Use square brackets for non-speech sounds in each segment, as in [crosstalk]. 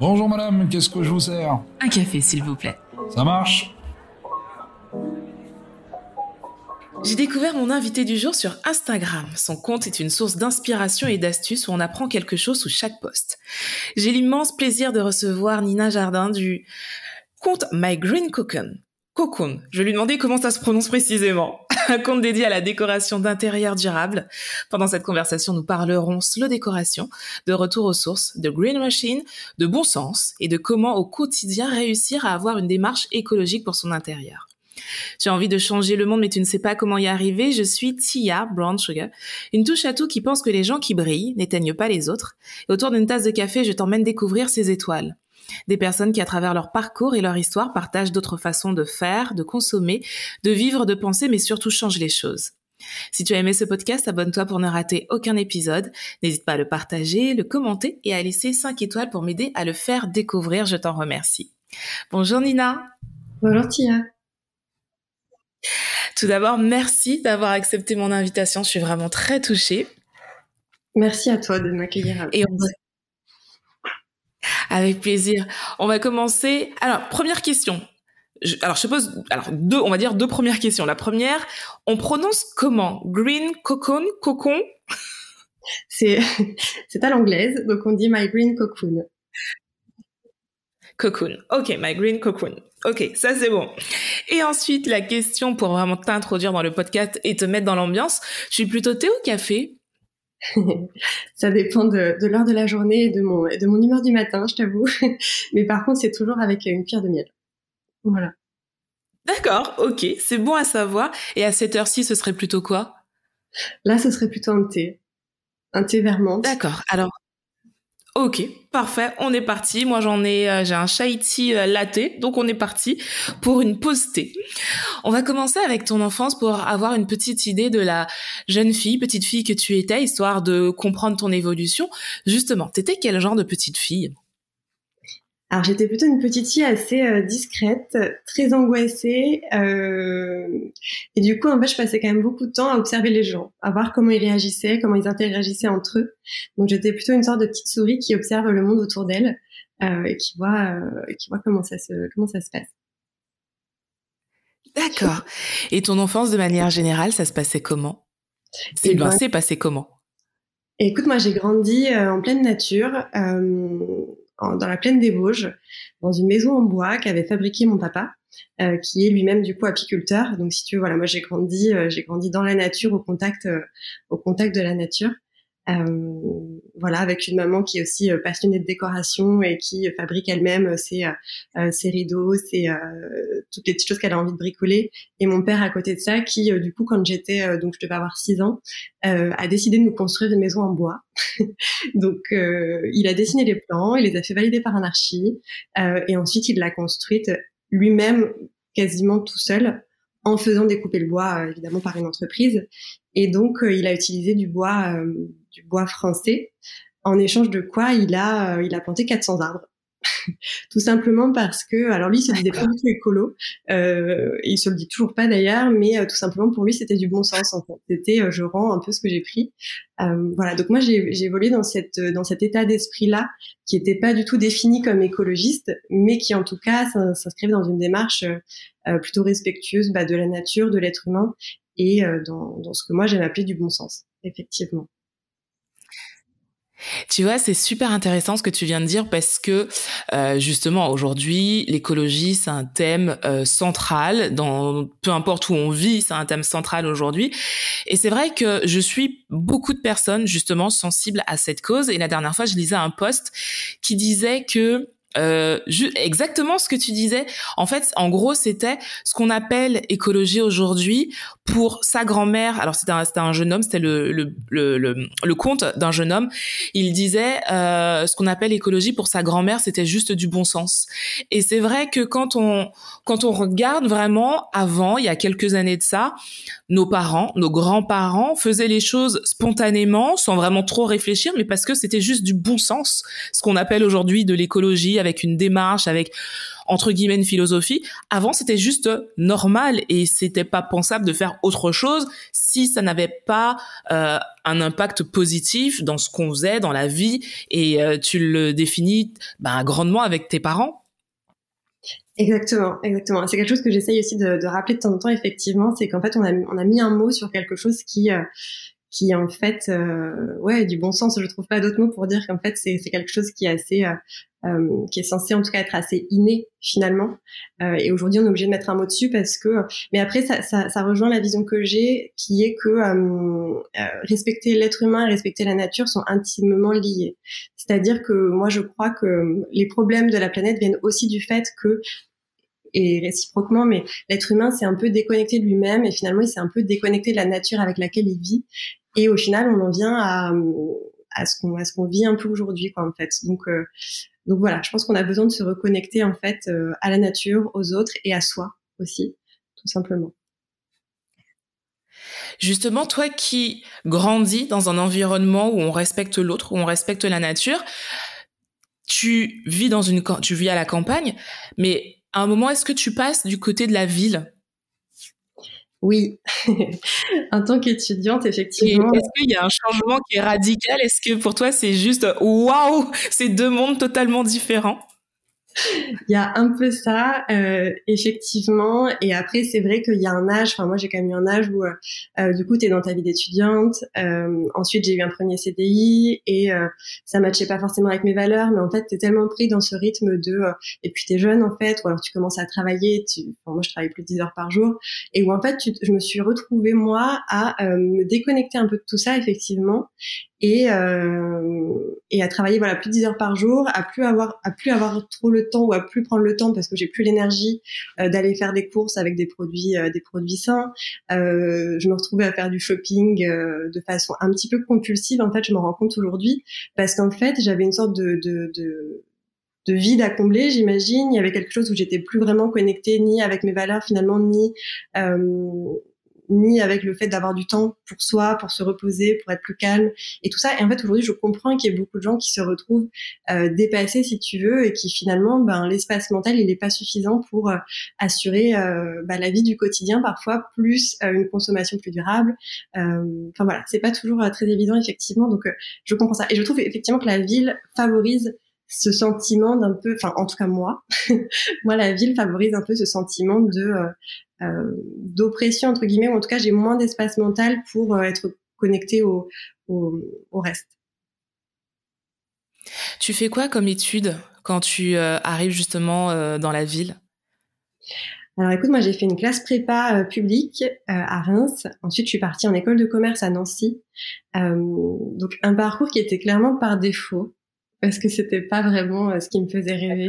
Bonjour madame, qu'est-ce que je vous sers? Un café, s'il vous plaît. Ça marche? J'ai découvert mon invité du jour sur Instagram. Son compte est une source d'inspiration et d'astuces où on apprend quelque chose sous chaque post. J'ai l'immense plaisir de recevoir Nina Jardin du compte My Green Cocoon. Cocoon. Je lui demandais comment ça se prononce précisément. Un compte dédié à la décoration d'intérieur durable. Pendant cette conversation, nous parlerons slow décoration, de retour aux sources, de green machine, de bon sens et de comment au quotidien réussir à avoir une démarche écologique pour son intérieur. J'ai envie de changer le monde, mais tu ne sais pas comment y arriver. Je suis Tia Brown Sugar, une touche à tout qui pense que les gens qui brillent n'éteignent pas les autres. Autour d'une tasse de café, je t'emmène découvrir ces étoiles. Des personnes qui, à travers leur parcours et leur histoire, partagent d'autres façons de faire, de consommer, de vivre, de penser, mais surtout changent les choses. Si tu as aimé ce podcast, abonne-toi pour ne rater aucun épisode. N'hésite pas à le partager, le commenter et à laisser 5 étoiles pour m'aider à le faire découvrir. Je t'en remercie. Bonjour Nina. Bonjour Tia. Tout d'abord, merci d'avoir accepté mon invitation. Je suis vraiment très touchée. Merci à toi de m'accueillir. Et on avec plaisir. On va commencer. Alors, première question. alors, je pose, alors deux, on va dire deux premières questions. La première, on prononce comment? Green cocoon, cocon? [laughs] C'est, [laughs] c'est à l'anglaise, donc on dit my green cocoon. Cocoon. Ok, my green cocoon. Ok, ça c'est bon. Et ensuite, la question pour vraiment t'introduire dans le podcast et te mettre dans l'ambiance, je suis plutôt thé ou café? Ça dépend de, l'heure de la journée et de mon, de mon humeur du matin, je t'avoue. [laughs] Mais par contre, c'est toujours avec une cuillère de miel. Voilà. D'accord, ok, c'est bon à savoir. Et à cette heure-ci, ce serait plutôt quoi? Là, ce serait plutôt un thé. Un thé vermente. D'accord. Alors, Ok, parfait, on est parti. Moi j'en ai, euh, j'ai un chai tea euh, latte, donc on est parti pour une pause thé. On va commencer avec ton enfance pour avoir une petite idée de la jeune fille, petite fille que tu étais, histoire de comprendre ton évolution. Justement, t'étais quel genre de petite fille? Alors j'étais plutôt une petite fille assez euh, discrète, très angoissée, euh, et du coup en fait je passais quand même beaucoup de temps à observer les gens, à voir comment ils réagissaient, comment ils interagissaient entre eux. Donc j'étais plutôt une sorte de petite souris qui observe le monde autour d'elle euh, et qui voit, euh, qui voit comment ça se comment ça se passe. D'accord. Et ton enfance de manière générale, ça se passait comment? C'est ben, c'est passé comment? Écoute, moi j'ai grandi en pleine nature. Euh, dans la plaine des Vosges, dans une maison en bois qu'avait fabriqué mon papa, euh, qui est lui-même du coup apiculteur. Donc si tu veux, voilà, moi j'ai grandi, euh, j'ai grandi dans la nature, au contact, euh, au contact de la nature. Euh, voilà, avec une maman qui est aussi euh, passionnée de décoration et qui fabrique elle-même ses, ses rideaux, ses, toutes les petites choses qu'elle a envie de bricoler. Et mon père à côté de ça, qui du coup, quand j'étais, donc je devais avoir six ans, a décidé de nous construire une maison en bois. [laughs] donc il a dessiné les plans, il les a fait valider par un archi, et ensuite il l'a construite lui-même quasiment tout seul en faisant découper le bois évidemment par une entreprise et donc il a utilisé du bois du bois français, en échange de quoi il a, euh, il a planté 400 arbres. [laughs] tout simplement parce que, alors lui, il se disait pas du tout écolo, euh, il se le dit toujours pas d'ailleurs, mais euh, tout simplement pour lui, c'était du bon sens en fait. C'était, euh, je rends un peu ce que j'ai pris. voilà, donc moi j'ai évolué dans cette dans cet état d'esprit là, qui était pas du tout défini comme écologiste, mais qui en tout cas s'inscrivait dans une démarche plutôt respectueuse bah, de la nature, de l'être humain et dans, dans ce que moi j'aime appeler du bon sens, effectivement. Tu vois, c'est super intéressant ce que tu viens de dire parce que euh, justement aujourd'hui, l'écologie c'est un thème euh, central dans peu importe où on vit, c'est un thème central aujourd'hui. Et c'est vrai que je suis beaucoup de personnes justement sensibles à cette cause. Et la dernière fois, je lisais un post qui disait que euh, exactement ce que tu disais. En fait, en gros, c'était ce qu'on appelle écologie aujourd'hui pour sa grand-mère. Alors, c'était un, un jeune homme, c'était le, le, le, le, conte d'un jeune homme. Il disait euh, ce qu'on appelle écologie pour sa grand-mère, c'était juste du bon sens. Et c'est vrai que quand on quand on regarde vraiment avant, il y a quelques années de ça, nos parents, nos grands-parents faisaient les choses spontanément, sans vraiment trop réfléchir, mais parce que c'était juste du bon sens, ce qu'on appelle aujourd'hui de l'écologie avec une démarche, avec entre guillemets une philosophie. Avant, c'était juste normal et c'était pas pensable de faire autre chose si ça n'avait pas euh, un impact positif dans ce qu'on faisait, dans la vie. Et euh, tu le définis ben, grandement avec tes parents. Exactement, exactement. C'est quelque chose que j'essaye aussi de, rappeler de temps en temps. Effectivement, c'est qu'en fait, on a, on a mis un mot sur quelque chose qui euh, qui en fait euh, ouais du bon sens je trouve pas d'autres mots pour dire qu'en fait c'est quelque chose qui est assez euh, euh, qui est censé en tout cas être assez inné finalement euh, et aujourd'hui on est obligé de mettre un mot dessus parce que mais après ça ça, ça rejoint la vision que j'ai qui est que euh, respecter l'être humain et respecter la nature sont intimement liés c'est-à-dire que moi je crois que les problèmes de la planète viennent aussi du fait que et réciproquement, mais l'être humain s'est un peu déconnecté de lui-même et finalement il s'est un peu déconnecté de la nature avec laquelle il vit. Et au final, on en vient à, ce qu'on vit un peu aujourd'hui, quoi, en fait. Donc euh, donc voilà, je pense qu'on a besoin de se reconnecter en fait euh, à la nature, aux autres et à soi aussi, tout simplement. Justement, toi qui grandis dans un environnement où on respecte l'autre, où on respecte la nature, tu vis dans une, tu vis à la campagne, mais à un moment, est-ce que tu passes du côté de la ville? Oui, [laughs] en tant qu'étudiante, effectivement. Est-ce qu'il y a un changement qui est radical? Est-ce que pour toi, c'est juste waouh, c'est deux mondes totalement différents? Il y a un peu ça, euh, effectivement. Et après, c'est vrai qu'il y a un âge. Enfin, moi, j'ai quand même eu un âge où, euh, euh du coup, tu es dans ta vie d'étudiante. Euh, ensuite, j'ai eu un premier CDI et euh, ça matchait pas forcément avec mes valeurs. Mais en fait, tu es tellement pris dans ce rythme de... et puis, tu es jeune, en fait, ou alors tu commences à travailler. Tu, moi, je travaille plus de 10 heures par jour. Et où, en fait, tu, je me suis retrouvée, moi, à me déconnecter un peu de tout ça, effectivement et euh, et à travailler voilà plus de 10 heures par jour, à plus avoir à plus avoir trop le temps ou à plus prendre le temps parce que j'ai plus l'énergie euh, d'aller faire des courses avec des produits euh, des produits sains. Euh, je me retrouvais à faire du shopping euh, de façon un petit peu compulsive. En fait, je me rends compte aujourd'hui parce qu'en fait, j'avais une sorte de, de, de de vide à combler, j'imagine. Il y avait quelque chose où j'étais plus vraiment connectée ni avec mes valeurs finalement, ni euh, ni avec le fait d'avoir du temps pour soi, pour se reposer, pour être plus calme et tout ça. Et en fait, aujourd'hui, je comprends qu'il y ait beaucoup de gens qui se retrouvent euh, dépassés, si tu veux, et qui finalement, ben, l'espace mental, il n'est pas suffisant pour euh, assurer euh, ben, la vie du quotidien, parfois plus euh, une consommation plus durable. Enfin voilà, c'est pas toujours très évident, effectivement. Donc, je comprends ça. Et je trouve effectivement que la ville favorise ce sentiment d'un peu, enfin en tout cas moi, [laughs] moi la ville favorise un peu ce sentiment de euh, d'oppression entre guillemets ou en tout cas j'ai moins d'espace mental pour euh, être connecté au, au, au, reste. Tu fais quoi comme étude quand tu euh, arrives justement dans la ville? Alors écoute, moi j'ai fait une classe prépa publique à Reims. Ensuite, je suis partie en école de commerce à Nancy. donc un parcours qui était clairement par défaut parce que c'était pas vraiment ce qui me faisait rêver.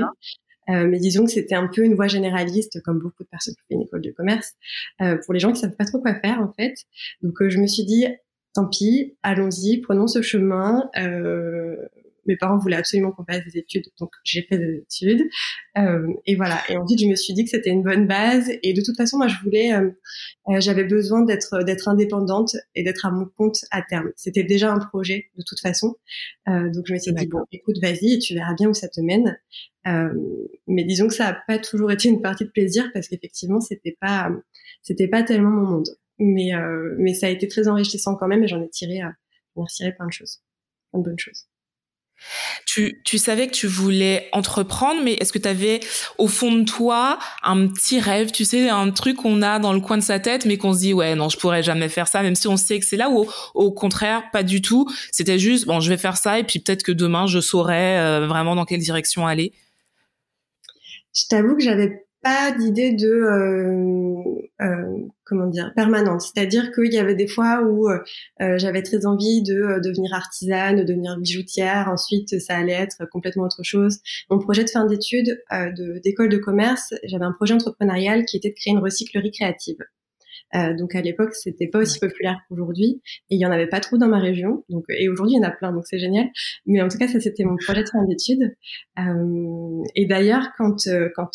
Euh, mais disons que c'était un peu une voie généraliste, comme beaucoup de personnes qui font une école de commerce, euh, pour les gens qui savent pas trop quoi faire en fait. Donc euh, je me suis dit, tant pis, allons-y, prenons ce chemin. Mes parents voulaient absolument qu'on fasse des études, donc j'ai fait des études. Euh, et voilà. Et ensuite, je me suis dit que c'était une bonne base. Et de toute façon, moi, je voulais, euh, euh, j'avais besoin d'être d'être indépendante et d'être à mon compte à terme. C'était déjà un projet de toute façon. Euh, donc je me suis dit bon, écoute, vas-y, et tu verras bien où ça te mène. Euh, mais disons que ça n'a pas toujours été une partie de plaisir parce qu'effectivement, c'était pas c'était pas tellement mon monde. Mais mais ça a été très enrichissant quand même et j'en ai tiré j'en ai tiré plein de choses, plein de bonnes choses. Tu, tu savais que tu voulais entreprendre, mais est-ce que tu avais au fond de toi un petit rêve, tu sais, un truc qu'on a dans le coin de sa tête, mais qu'on se dit ouais non, je pourrais jamais faire ça, même si on sait que c'est là, ou au, contraire pas du tout. C'était juste bon, je vais faire ça et puis peut-être que demain je saurais euh, vraiment dans quelle direction aller. Je t'avoue que j'avais pas d'idée de euh, euh, comment dire permanente. C'est-à-dire qu'il y avait des fois où euh, j'avais très envie de devenir artisane, de devenir bijoutière. Ensuite, ça allait être complètement autre chose. Mon projet de fin d'études d'école de, commerce, j'avais un projet entrepreneurial qui était de créer une recyclerie créative. Euh, donc à l'époque, c'était pas aussi populaire qu'aujourd'hui et il y en avait pas trop dans ma région. Donc et aujourd'hui, il y en a plein, donc c'est génial. Mais en tout cas, ça c'était mon [laughs] projet de fin d'études. Euh, et d'ailleurs, quand quand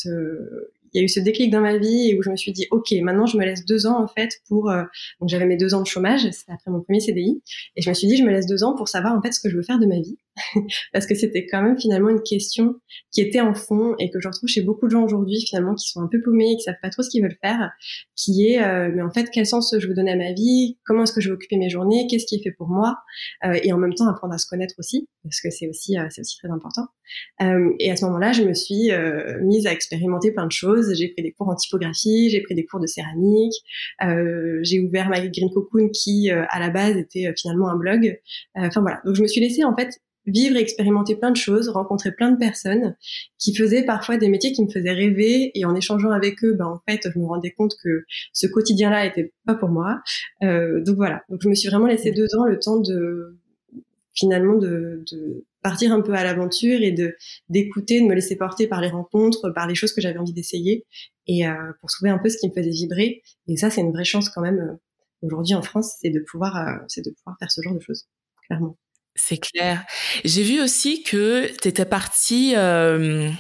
il y a eu ce déclic dans ma vie et où je me suis dit ok maintenant je me laisse deux ans en fait pour euh, donc j'avais mes deux ans de chômage c'était après mon premier CDI et je me suis dit je me laisse deux ans pour savoir en fait ce que je veux faire de ma vie [laughs] parce que c'était quand même finalement une question qui était en fond et que je retrouve chez beaucoup de gens aujourd'hui finalement qui sont un peu paumés, qui savent pas trop ce qu'ils veulent faire, qui est euh, mais en fait quel sens je veux donner à ma vie, comment est-ce que je veux occuper mes journées, qu'est-ce qui est fait pour moi euh, et en même temps apprendre à se connaître aussi parce que c'est aussi c'est aussi très important. et à ce moment-là, je me suis mise à expérimenter plein de choses. J'ai pris des cours en typographie, j'ai pris des cours de céramique, j'ai ouvert ma Green Cocoon qui à la base était finalement un blog. Enfin voilà, donc je me suis laissée en fait vivre et expérimenter plein de choses, rencontrer plein de personnes qui faisaient parfois des métiers qui me faisaient rêver et en échangeant avec eux, ben en fait, je me rendais compte que ce quotidien-là était pas pour moi. Euh, donc voilà, donc je me suis vraiment laissé deux ans le temps de finalement de, de partir un peu à l'aventure et de d'écouter, de me laisser porter par les rencontres, par les choses que j'avais envie d'essayer et euh, pour trouver un peu ce qui me faisait vibrer. Et ça, c'est une vraie chance quand même euh, aujourd'hui en France, c'est de pouvoir euh, c'est de pouvoir faire ce genre de choses, clairement. C'est clair. J'ai vu aussi que tu étais partie euh,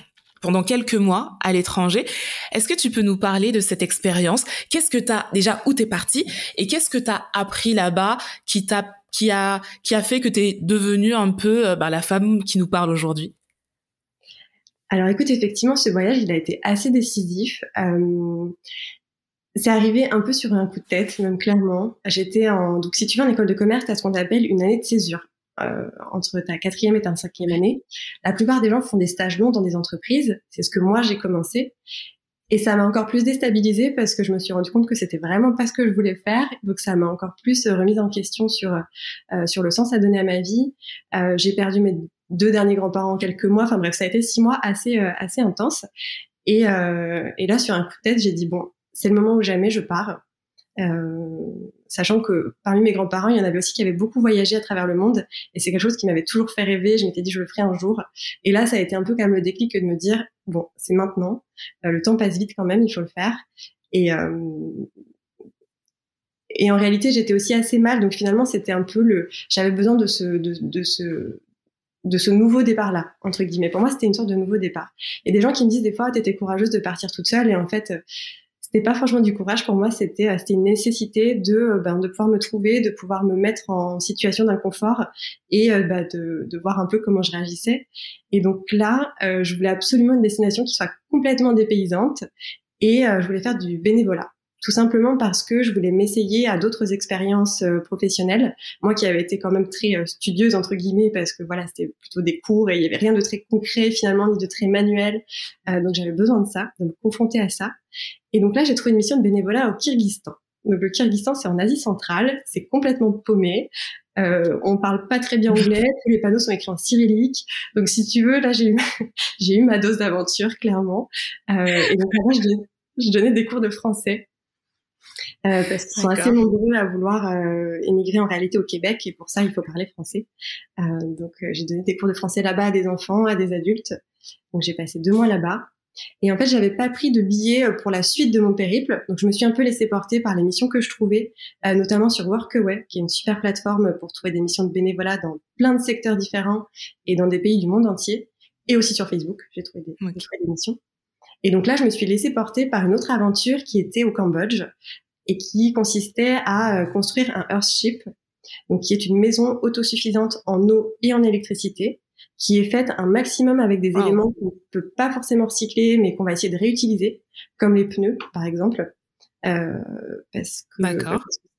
pendant quelques mois à l'étranger. Est-ce que tu peux nous parler de cette expérience? Qu'est-ce que tu déjà où t'es partie? Et qu'est-ce que tu as appris là-bas qui t'a qui a qui a fait que tu es devenue un peu euh, bah, la femme qui nous parle aujourd'hui? Alors écoute, effectivement, ce voyage, il a été assez décisif. Euh, c'est arrivé un peu sur un coup de tête, même clairement. J'étais en donc si tu veux en école de commerce, as ce qu'on appelle une année de césure euh, entre ta quatrième et ta cinquième année. La plupart des gens font des stages longs dans des entreprises. C'est ce que moi j'ai commencé. Et ça m'a encore plus déstabilisée parce que je me suis rendu compte que c'était vraiment pas ce que je voulais faire. Donc ça m'a encore plus euh, remise en question sur euh, sur le sens à donner à ma vie. Euh, j'ai perdu mes deux derniers grands-parents en quelques mois. Enfin bref, ça a été six mois assez euh, assez intenses. Et, et là, sur un coup de tête, j'ai dit bon, c'est le moment où jamais je pars. Euh, sachant que parmi mes grands-parents, il y en avait aussi qui avaient beaucoup voyagé à travers le monde, et c'est quelque chose qui m'avait toujours fait rêver. Je m'étais dit je le ferai un jour, et là ça a été un peu comme le déclic de me dire bon c'est maintenant, euh, le temps passe vite quand même, il faut le faire. Et euh, et en réalité j'étais aussi assez mal, donc finalement c'était un peu le, j'avais besoin de ce de, de ce de ce nouveau départ-là, entre guillemets. Pour moi, c'était une sorte de nouveau départ. Et des gens qui me disent des fois, t'étais courageuse de partir toute seule, et en fait, c'était pas franchement du courage pour moi, c'était euh, c'était une nécessité de euh, ben, de pouvoir me trouver, de pouvoir me mettre en situation d'inconfort et euh, de, de voir un peu comment je réagissais. Et donc là, je voulais absolument une destination qui soit complètement dépaysante et je voulais faire du bénévolat tout simplement parce que je voulais m'essayer à d'autres expériences euh, professionnelles. Moi qui avais été quand même très euh, studieuse entre guillemets parce que voilà c'était plutôt des cours et il y avait rien de très concret finalement ni de très manuel, euh, donc j'avais besoin de ça, de me confronter à ça. Et donc là j'ai trouvé une mission de bénévolat au Kyrgyzstan. Donc le Kyrgyzstan c'est en Asie centrale, c'est complètement paumé. Euh, on parle pas très bien [laughs] anglais, tous les panneaux sont écrits en cyrillique. Donc si tu veux, là j'ai eu [laughs] j'ai eu ma dose d'aventure clairement. Euh, et donc moi je, je donnais des cours de français euh, parce qu'ils sont assez nombreux à vouloir euh, émigrer en réalité au Québec et pour ça il faut parler français. Euh, donc euh, j'ai donné des cours de français là-bas à des enfants, à des adultes. Donc j'ai passé deux mois là-bas. Et en fait, j'avais pas pris de billets pour la suite de mon périple, donc je me suis un peu laissée porter par les missions que je trouvais, notamment sur Workaway, qui est une super plateforme pour trouver des missions de bénévolat dans plein de secteurs différents et dans des pays du monde entier, et aussi sur Facebook, j'ai trouvé des, trouvé des missions. Et donc là, je me suis laissée porter par une autre aventure qui était au Cambodge et qui consistait à euh, construire un Earthship, donc qui est une maison autosuffisante en eau et en électricité, qui est faite un maximum avec des éléments qu'on ne peut pas forcément recycler, mais qu'on va essayer de réutiliser, comme les pneus, par exemple, euh, parce, que,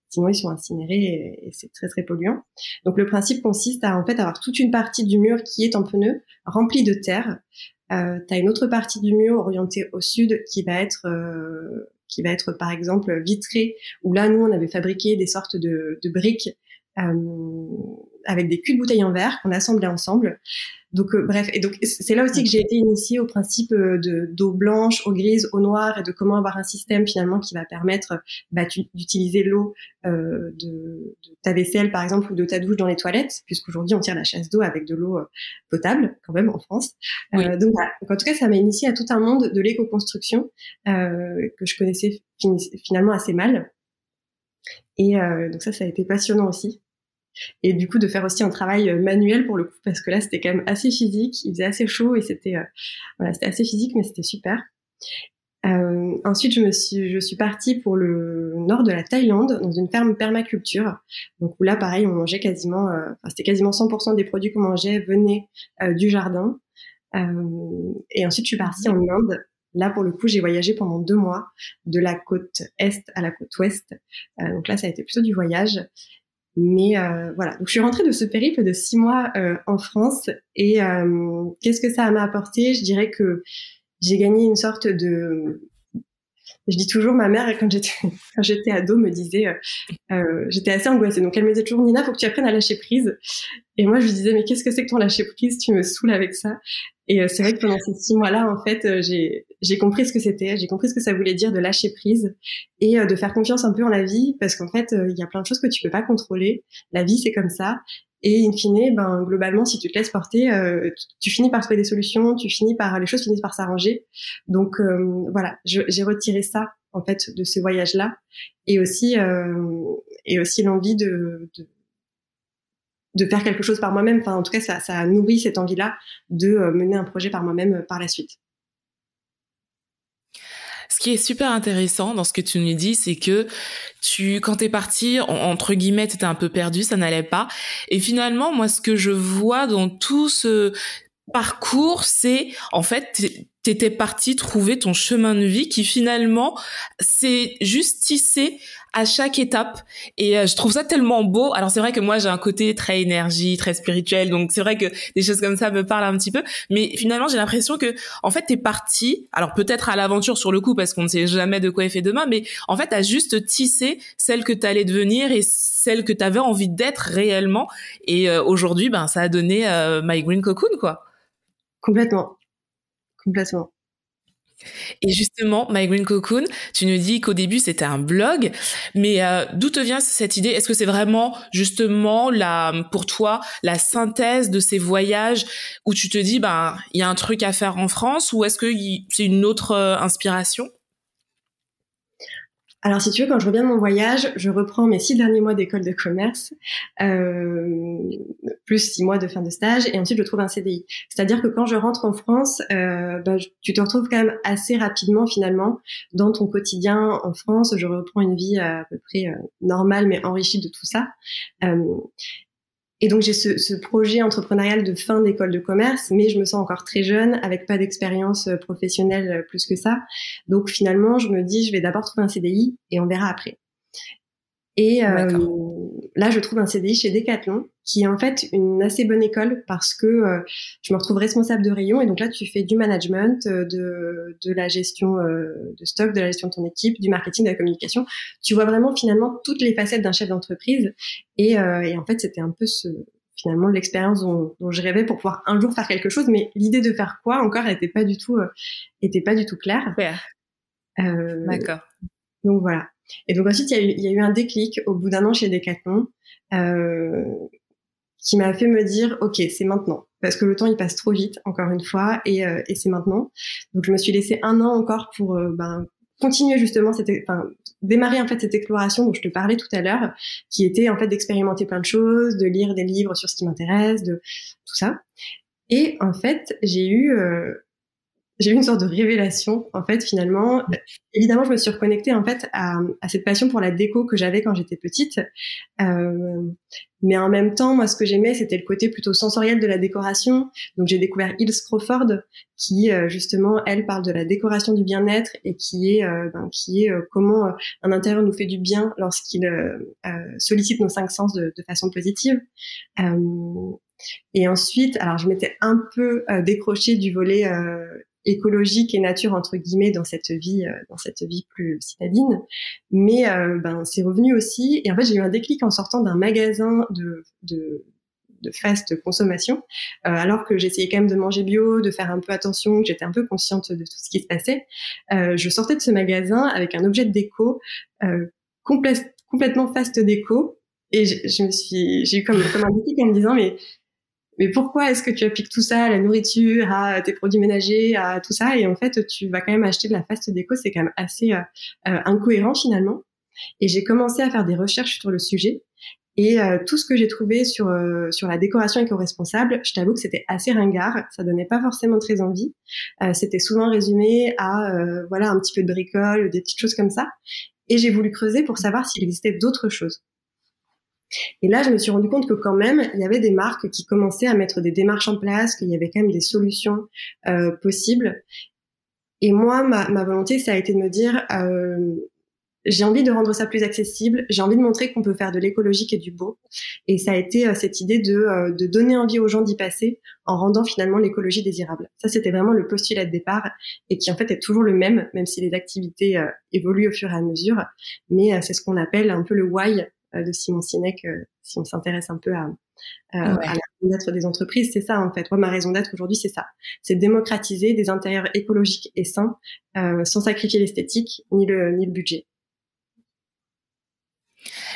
sinon ils sont incinérés et, c'est très très polluant. Donc le principe consiste à en fait avoir toute une partie du mur qui est en pneus, remplie de terre, euh, une autre partie du mur orientée au sud qui va être euh, qui va être par exemple vitrée, où là nous on avait fabriqué des sortes de, de briques avec des culs de bouteilles en verre qu'on assemblait ensemble. Donc euh, bref, et donc c'est là aussi que j'ai été initiée au principe euh, de d'eau blanche, eau grise, eau noire et de comment avoir un système finalement qui va permettre bah, d'utiliser l'eau euh, de, de, ta vaisselle par exemple ou de ta douche dans les toilettes, puisqu'aujourd'hui on tire la chasse d'eau avec de l'eau potable quand même en France. Euh, donc, voilà. donc en tout cas ça m'a initiée à tout un monde de l'éco-construction que je connaissais finalement assez mal. Et donc ça ça a été passionnant aussi et du coup de faire aussi un travail euh, manuel pour le coup parce que là c'était quand même assez physique il faisait assez chaud et c'était euh, voilà c'était assez physique mais c'était super Euh, ensuite, je me suis, je suis partie pour le nord de la Thaïlande, dans une ferme permaculture. Donc où là, pareil, on mangeait quasiment, c'était quasiment 100% des produits qu'on mangeait venaient du jardin. Et ensuite, je suis partie en Inde. Là, pour le coup, j'ai voyagé pendant deux mois, de la côte est à la côte ouest. Donc là, ça a été plutôt du voyage. Mais euh, voilà, donc je suis rentrée de ce périple de six mois euh, en France et euh, qu'est-ce que ça m'a apporté? Je dirais que j'ai gagné une sorte de je dis toujours, ma mère, quand j'étais, [laughs] ado, me disait, euh, euh, j'étais assez angoissée. Donc, elle me disait toujours, Nina, faut que tu apprennes à lâcher prise. Et moi, je lui disais, mais qu'est-ce que c'est que ton lâcher prise Tu me saoules avec ça. Et euh, c'est vrai que pendant ces six mois-là, en fait, euh, j'ai, j'ai compris ce que c'était. J'ai compris ce que ça voulait dire de lâcher prise et euh, de faire confiance un peu en la vie, parce qu'en fait, il y a plein de choses que tu peux pas contrôler. La vie, c'est comme ça. Et in fine, ben, globalement, si tu te laisses porter, euh, tu, finis par trouver des solutions, tu finis par, les choses finissent par s'arranger. Donc euh, voilà, j'ai retiré ça en fait de ce voyage-là, et aussi euh, et aussi l'envie de, de, de faire quelque chose par moi-même. Enfin, en tout cas, ça, ça a nourri cette envie-là de mener un projet par moi-même par la suite. Ce qui est super intéressant dans ce que tu nous dis, c'est que tu, quand t'es parti, entre guillemets, t'étais un peu perdu, ça n'allait pas. Et finalement, moi, ce que je vois dans tout ce parcours, c'est en fait t'étais parti trouver ton chemin de vie qui finalement s'est juste à chaque étape et euh, je trouve ça tellement beau. Alors c'est vrai que moi j'ai un côté très énergie, très spirituel, donc c'est vrai que des choses comme ça me parlent un petit peu, mais finalement j'ai l'impression que en fait t'es parti, alors peut-être à l'aventure sur le coup parce qu'on ne sait jamais de quoi est fait demain, mais en fait t'as juste tissé celle que t'allais devenir et celle que t'avais envie d'être réellement et euh, aujourd'hui ben ça a donné euh, My Green Cocoon quoi. Complètement. Complètement. Et justement, My Green Cocoon, tu nous dis qu'au début c'était un blog, mais euh, d'où te vient cette idée? Est-ce que c'est vraiment justement la, pour toi la synthèse de ces voyages où tu te dis ben il y a un truc à faire en France ou est-ce que c'est une autre euh, inspiration? Alors, si tu veux, quand je reviens de mon voyage, je reprends mes six derniers mois d'école de commerce, euh, plus six mois de fin de stage, et ensuite je trouve un CDI. C'est-à-dire que quand je rentre en France, euh, bah, tu te retrouves quand même assez rapidement, finalement, dans ton quotidien en France. Je reprends une vie à peu près euh, normale, mais enrichie de tout ça. Et donc j'ai ce, ce, projet entrepreneurial de fin d'école de commerce, mais je me sens encore très jeune, avec pas d'expérience euh, professionnelle euh, plus que ça. Donc finalement, je me dis, je vais d'abord trouver un CDI et on verra après. Et euh, là, je trouve un CDI chez Decathlon, qui est en fait une assez bonne école parce que euh, je me retrouve responsable de rayon. Et donc là, tu fais du management, euh, de, de la gestion euh, de stock, de la gestion de ton équipe, du marketing, de la communication. Tu vois vraiment finalement toutes les facettes d'un chef d'entreprise. Et, et, en fait, c'était un peu ce, finalement l'expérience dont, dont, je rêvais pour pouvoir un jour faire quelque chose. Mais l'idée de faire quoi encore n'était pas du tout, était pas du tout claire. D'accord. Donc voilà. Et donc ensuite, il y, a eu, y a eu un déclic au bout d'un an chez Decathlon euh, qui m'a fait me dire, ok, c'est maintenant, parce que le temps il passe trop vite, encore une fois, et, euh, et c'est maintenant. Donc je me suis laissé un an encore pour euh, ben, continuer justement cette, enfin, démarrer en fait cette exploration dont je te parlais tout à l'heure, qui était en fait d'expérimenter plein de choses, de lire des livres sur ce qui m'intéresse, de tout ça. Et en fait, j'ai eu euh, j'ai eu une sorte de révélation en fait finalement. Évidemment je me suis reconnectée en fait à, à cette passion pour la déco que j'avais quand j'étais petite. Euh, mais en même temps moi ce que j'aimais c'était le côté plutôt sensoriel de la décoration. Donc j'ai découvert Hills Crawford qui euh, justement elle parle de la décoration du bien-être et qui est euh, ben, qui est euh, comment un intérieur nous fait du bien lorsqu'il sollicite nos cinq sens de, de façon positive. Et ensuite, alors je m'étais un peu euh, décrochée du volet euh, écologique et nature entre guillemets dans cette vie euh, dans cette vie plus citadine. Mais euh, ben c'est revenu aussi. Et en fait j'ai eu un déclic en sortant d'un magasin de, de de fast consommation, euh, alors que j'essayais quand même de manger bio, de faire un peu attention, que j'étais un peu consciente de tout ce qui se passait. Euh, je sortais de ce magasin avec un objet de déco euh, complètement fast déco, et je, je me suis, j'ai eu comme, comme un déclic en me disant mais mais pourquoi est-ce que tu appliques tout ça à la nourriture, à tes produits ménagers, à tout ça? Et en fait, tu vas quand même acheter de la fast déco, c'est quand même assez euh, euh, incohérent finalement. Et j'ai commencé à faire des recherches sur le sujet. Et euh, tout ce que j'ai trouvé sur euh, sur la décoration éco-responsable, je t'avoue que c'était assez ringard, ça donnait pas forcément très envie. Euh, c'était souvent résumé à voilà un petit peu de bricole, des petites choses comme ça. Et j'ai voulu creuser pour savoir s'il existait d'autres choses. Et là, je me suis rendu compte que quand même, il y avait des marques qui commençaient à mettre des démarches en place, qu'il y avait quand même des solutions possibles. Et moi, ma, ma, volonté, ça a été de me dire, euh, j'ai envie de rendre ça plus accessible, j'ai envie de montrer qu'on peut faire de l'écologique et du beau. Et ça a été euh, cette idée de, euh, de donner envie aux gens d'y passer en rendant finalement l'écologie désirable. Ça, c'était vraiment le postulat de départ et qui en fait est toujours le même, même si les activités euh, évoluent au fur et à mesure. Mais c'est ce qu'on appelle un peu le why de Simon Sinek, si on s'intéresse un peu à, à la raison d'être des entreprises. C'est ça en fait. Moi, ma raison d'être aujourd'hui, c'est ça. C'est démocratiser des intérieurs écologiques et sains sans sacrifier l'esthétique ni le, ni le budget.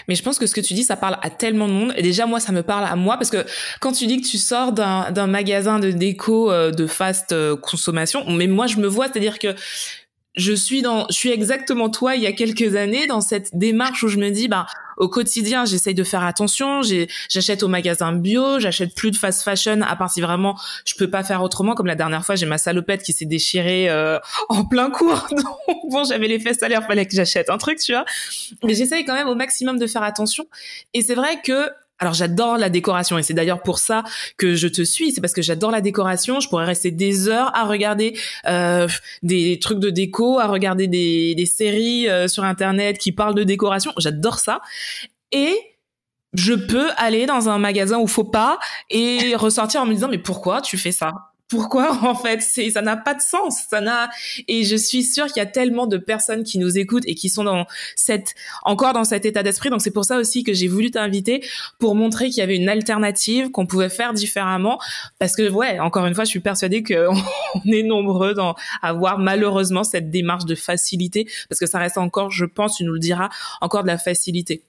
Mais je pense que ce que tu dis, ça parle à tellement de monde. Et déjà, moi, ça me parle à moi parce que quand tu dis que tu sors d'un magasin de déco euh, de fast euh, consommation, mais moi, je me vois, c'est-à-dire que je suis dans, je suis exactement toi il y a quelques années dans cette démarche où je me dis, bah, au quotidien, j'essaye de faire attention. J'achète au magasin bio, j'achète plus de fast fashion à part si vraiment je peux pas faire autrement. Comme la dernière fois, j'ai ma salopette qui s'est déchirée euh, en plein cours. [laughs] Donc bon, j'avais les fesses à l'air, fallait que j'achète un truc, tu vois. Mais j'essaye quand même au maximum de faire attention. Et c'est vrai que alors j'adore la décoration et c'est d'ailleurs pour ça que je te suis. C'est parce que j'adore la décoration. Je pourrais rester des heures à regarder euh, des trucs de déco, à regarder des, séries euh, sur internet qui parlent de décoration. J'adore ça. Et je peux aller dans un magasin où faut pas et ressortir en me disant mais pourquoi tu fais ça? Pourquoi [laughs] en fait c'est ça n'a pas de sens ça n'a et je suis sûre qu'il y a tellement de personnes qui nous écoutent et qui sont dans cette encore dans cet état d'esprit. Donc c'est pour ça aussi que j'ai voulu t'inviter pour montrer qu'il y avait une alternative qu'on pouvait faire différemment. Parce que ouais encore une fois je suis persuadée qu'on [laughs] est nombreux dans avoir malheureusement cette démarche de facilité. Parce que ça reste encore je pense tu nous le diras encore de la facilité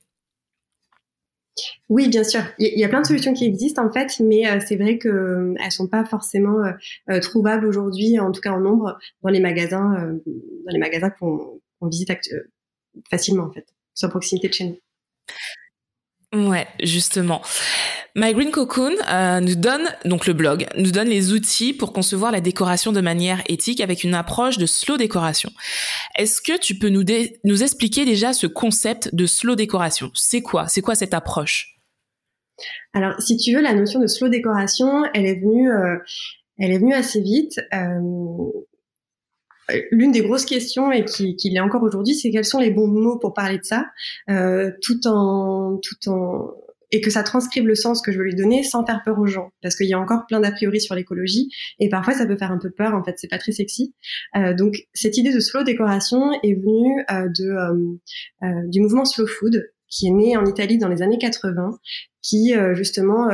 oui, bien sûr. Il y a plein de solutions qui existent en fait, mais euh, c'est vrai qu'elles euh, elles sont pas forcément euh, trouvables aujourd'hui, en tout cas en nombre, dans les magasins, dans les magasins qu'on visite facilement en fait, sur proximité de chez. Ouais, justement. My Green Cocoon euh, nous donne, donc le blog, nous donne les outils pour concevoir la décoration de manière éthique avec une approche de slow décoration. Est-ce que tu peux nous, nous expliquer déjà ce concept de slow décoration? C'est quoi? C'est quoi cette approche? Alors, si tu veux, la notion de slow décoration, elle est venue, euh, elle est venue assez vite. Euh, l'une des grosses questions et qui, qui l'est encore aujourd'hui, c'est quels sont les bons mots pour parler de ça, euh, tout en tout en et que ça transcribe le sens que je veux lui donner sans faire peur aux gens, parce qu'il y a encore plein d'a priori sur l'écologie et parfois ça peut faire un peu peur. En fait, c'est pas très sexy. Euh, donc cette idée de slow décoration est venue euh, de euh, euh du mouvement slow food qui est né en Italie dans les années 80, qui euh, justement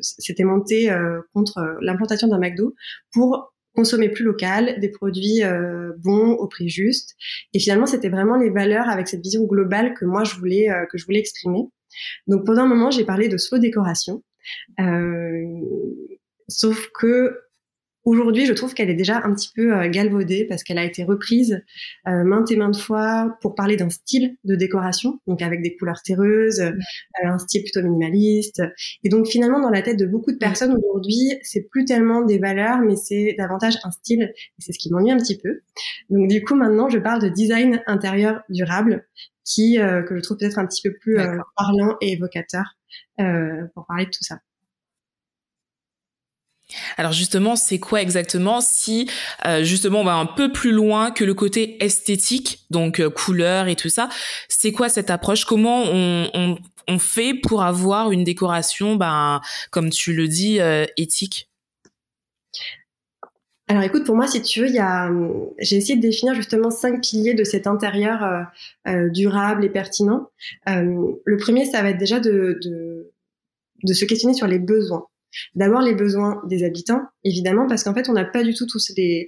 s'était monté contre l'implantation d'un McDo pour consommer plus local, des produits euh, bons au prix juste. Et finalement, c'était vraiment les valeurs avec cette vision globale que moi je voulais euh, que je voulais exprimer. Donc pendant un moment, j'ai parlé de slow décoration. Euh, sauf que Aujourd'hui, je trouve qu'elle est déjà un petit peu euh, galvaudée parce qu'elle a été reprise euh, maintes et maintes fois pour parler d'un style de décoration, donc avec des couleurs terreuses, euh, un style plutôt minimaliste. Et donc finalement, dans la tête de beaucoup de personnes aujourd'hui, c'est plus tellement des valeurs, mais c'est davantage un style. Et c'est ce qui m'ennuie un petit peu. Donc du coup, maintenant, je parle de design intérieur durable, qui que je trouve peut-être un petit peu plus parlant et évocateur pour parler de tout ça. Alors justement, c'est quoi exactement si euh, justement on va un peu plus loin que le côté esthétique, donc euh, couleur et tout ça, c'est quoi cette approche? Comment on, fait pour avoir une décoration, ben, comme tu le dis, euh, éthique? Alors écoute, pour moi, si tu veux, il y a, j'ai essayé de définir justement cinq piliers de cet intérieur durable et pertinent. le premier, ça va être déjà de se questionner sur les besoins. D'abord les besoins des habitants, évidemment, parce qu'en fait, on n'a pas du tout tous les,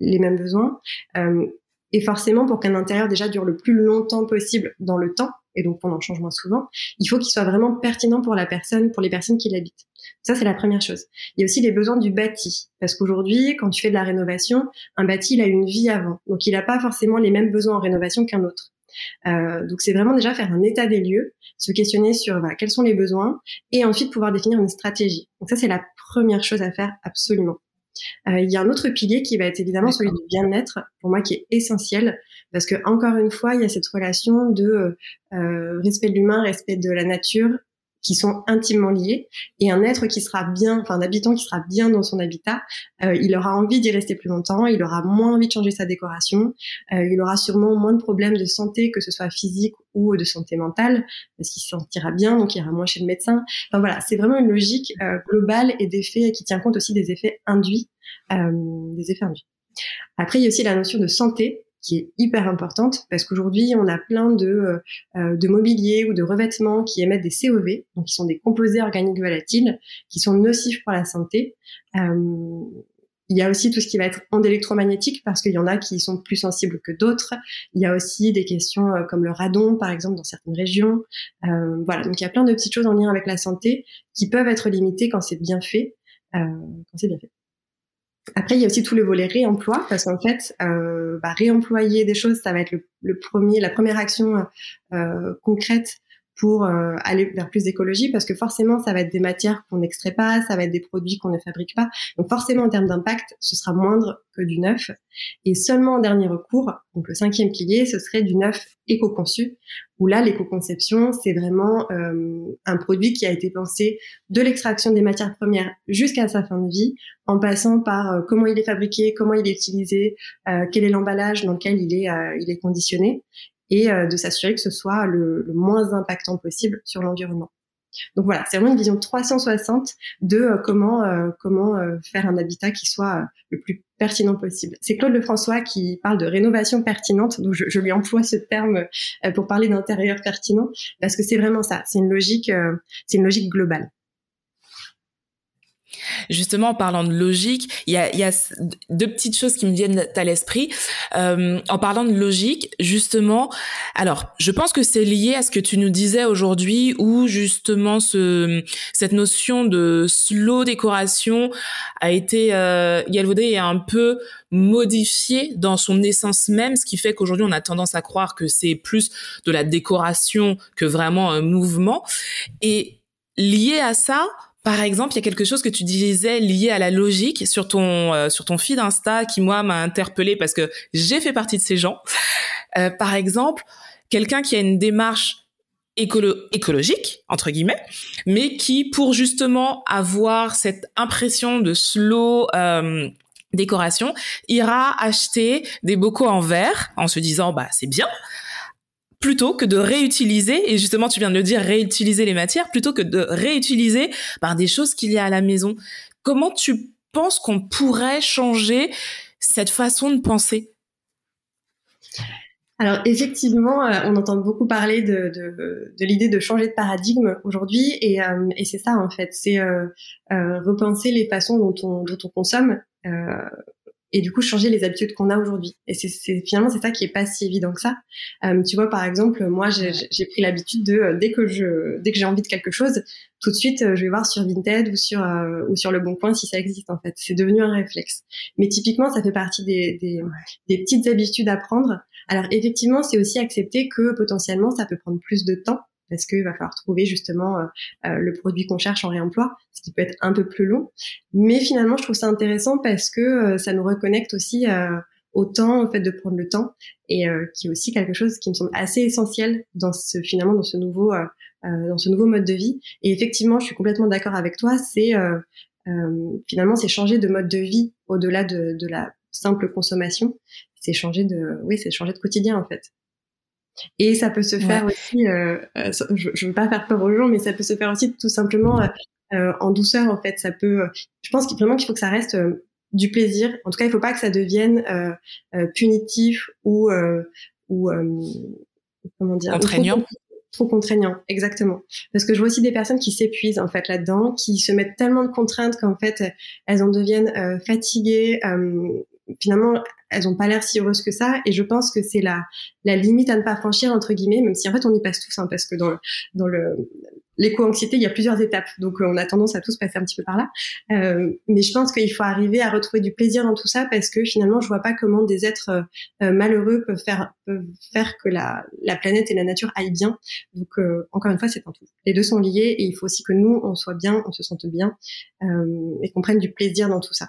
les mêmes besoins. Euh, et forcément, pour qu'un intérieur déjà dure le plus longtemps possible dans le temps, et donc on en change moins souvent, il faut qu'il soit vraiment pertinent pour la personne, pour les personnes qui l'habitent. Ça, c'est la première chose. Il y a aussi les besoins du bâti, parce qu'aujourd'hui, quand tu fais de la rénovation, un bâti, il a une vie avant, donc il n'a pas forcément les mêmes besoins en rénovation qu'un autre. Donc c'est vraiment déjà faire un état des lieux, se questionner sur quels sont les besoins et ensuite pouvoir définir une stratégie. Donc ça c'est la première chose à faire absolument. Euh, il y a un autre pilier qui va être évidemment celui du bien-être, pour moi qui est essentiel, parce que encore une fois, il y a cette relation de euh, respect de l'humain, respect de la nature qui sont intimement liés et un être qui sera bien, enfin un habitant qui sera bien dans son habitat, euh, il aura envie d'y rester plus longtemps, il aura moins envie de changer sa décoration, euh, il aura sûrement moins de problèmes de santé, que ce soit physique ou de santé mentale, parce qu'il se sentira bien, donc il ira moins chez le médecin. Enfin voilà, c'est vraiment une logique euh, globale et d'effets qui tient compte aussi des effets induits, des effets induits. Après, il y a aussi la notion de santé qui est hyper importante parce qu'aujourd'hui, on a plein de, euh, euh, de mobilier ou de revêtements qui émettent des COV, donc qui sont des composés organiques volatiles, qui sont nocifs pour la santé. Euh, il y a aussi tout ce qui va être ondes électromagnétiques parce qu'il y en a qui sont plus sensibles que d'autres. Il y a aussi des questions comme le radon, par exemple, dans certaines régions. Euh, voilà, donc il y a plein de petites choses en lien avec la santé qui peuvent être limitées quand c'est bien fait. Euh, quand c'est bien fait. Après, il y a aussi tout le volet réemploi, parce qu'en fait, euh, bah, réemployer des choses, ça va être le, premier, la première action euh, concrète pour euh, aller vers plus d'écologie parce que forcément ça va être des matières qu'on n'extrait pas, ça va être des produits qu'on ne fabrique pas. Donc forcément en termes d'impact, ce sera moindre que du neuf. Et seulement en dernier recours, donc le cinquième pilier, ce serait du neuf éco-conçu, où là l'éco-conception, c'est vraiment euh, un produit qui a été pensé de l'extraction des matières premières jusqu'à sa fin de vie, en passant par euh, comment il est fabriqué, comment il est utilisé, quel est l'emballage dans lequel il est, il est conditionné et euh, de s'assurer que ce soit le, le, moins impactant possible sur l'environnement. Donc voilà, c'est vraiment une vision 360 de euh, comment euh, comment faire un habitat qui soit le plus pertinent possible. C'est Claude Lefrançois qui parle de rénovation pertinente, donc je, je lui emploie ce terme pour parler d'intérieur pertinent parce que c'est vraiment ça, c'est une logique c'est une logique globale. Justement, en parlant de logique, il y a, y a, deux petites choses qui me viennent à l'esprit. Euh, en parlant de logique, justement, alors, je pense que c'est lié à ce que tu nous disais aujourd'hui, où justement ce, cette notion de slow décoration a été euh, galvaudée et un peu modifiée dans son essence même, ce qui fait qu'aujourd'hui on a tendance à croire que c'est plus de la décoration que vraiment un mouvement. Et lié à ça, par exemple, il y a quelque chose que tu disais lié à la logique sur ton euh, sur ton feed Insta qui moi m'a interpellé parce que j'ai fait partie de ces gens. Euh, par exemple, quelqu'un qui a une démarche écolo écologique entre guillemets, mais qui pour justement avoir cette impression de slow euh, décoration, ira acheter des bocaux en verre en se disant bah c'est bien plutôt que de réutiliser, et justement tu viens de le dire, réutiliser les matières, plutôt que de réutiliser par des choses qu'il y a à la maison. Comment tu penses qu'on pourrait changer cette façon de penser? Alors effectivement, euh, on entend beaucoup parler de, de, l'idée de changer de paradigme aujourd'hui, et, euh, et c'est ça en fait, c'est euh, repenser les façons dont on, dont on consomme et du coup changer les habitudes qu'on a aujourd'hui. Et c'est finalement c'est ça qui est pas si évident que ça. Euh, tu vois par exemple, moi j'ai pris l'habitude de euh, dès que je dès que j'ai envie de quelque chose, tout de suite euh, je vais voir sur Vinted ou sur euh, ou sur le Bon Coin si ça existe en fait. C'est devenu un réflexe. Mais typiquement ça fait partie des des, des petites habitudes à prendre. Alors effectivement c'est aussi accepter que potentiellement ça peut prendre plus de temps parce qu'il va falloir trouver justement euh, euh, le produit qu'on cherche en réemploi, ce qui peut être un peu plus long. Mais finalement, je trouve ça intéressant parce que euh, ça nous reconnecte aussi au temps, au fait de prendre le temps, et qui est aussi quelque chose qui me semble assez essentiel dans ce finalement dans ce nouveau dans ce nouveau mode de vie. Et effectivement, je suis complètement d'accord avec toi. C'est finalement c'est changer de mode de vie au-delà de, de la simple consommation. C'est changer de oui, c'est changer de quotidien en fait. Et ça peut se faire aussi, euh, euh je ne veux pas faire peur aux gens, mais ça peut se faire aussi tout simplement euh, euh en douceur en fait. Ça peut, euh, je pense qu'il, vraiment qu'il faut que ça reste du plaisir. En tout cas, il ne faut pas que ça devienne punitif ou ou comment dire contraignant. Trop, contraignant, exactement. Parce que je vois aussi des personnes qui s'épuisent en fait là-dedans, qui se mettent tellement de contraintes qu'en fait elles en deviennent fatiguées finalement, elles n'ont pas l'air si heureuses que ça. Et je pense que c'est la, la limite à ne pas franchir, entre guillemets, même si en fait on y passe tous, hein, parce que dans, dans le, l'éco-anxiété, il y a plusieurs étapes. Donc, euh, on a tendance à tous passer un petit peu par là. Euh, mais je pense qu'il faut arriver à retrouver du plaisir dans tout ça parce que finalement, je vois pas comment des êtres euh, malheureux peuvent faire, peuvent faire que la, la planète et la nature aillent bien. Donc, encore une fois, c'est un tout. Les deux sont liés et il faut aussi que nous, on soit bien, on se sente bien et qu'on prenne du plaisir dans tout ça.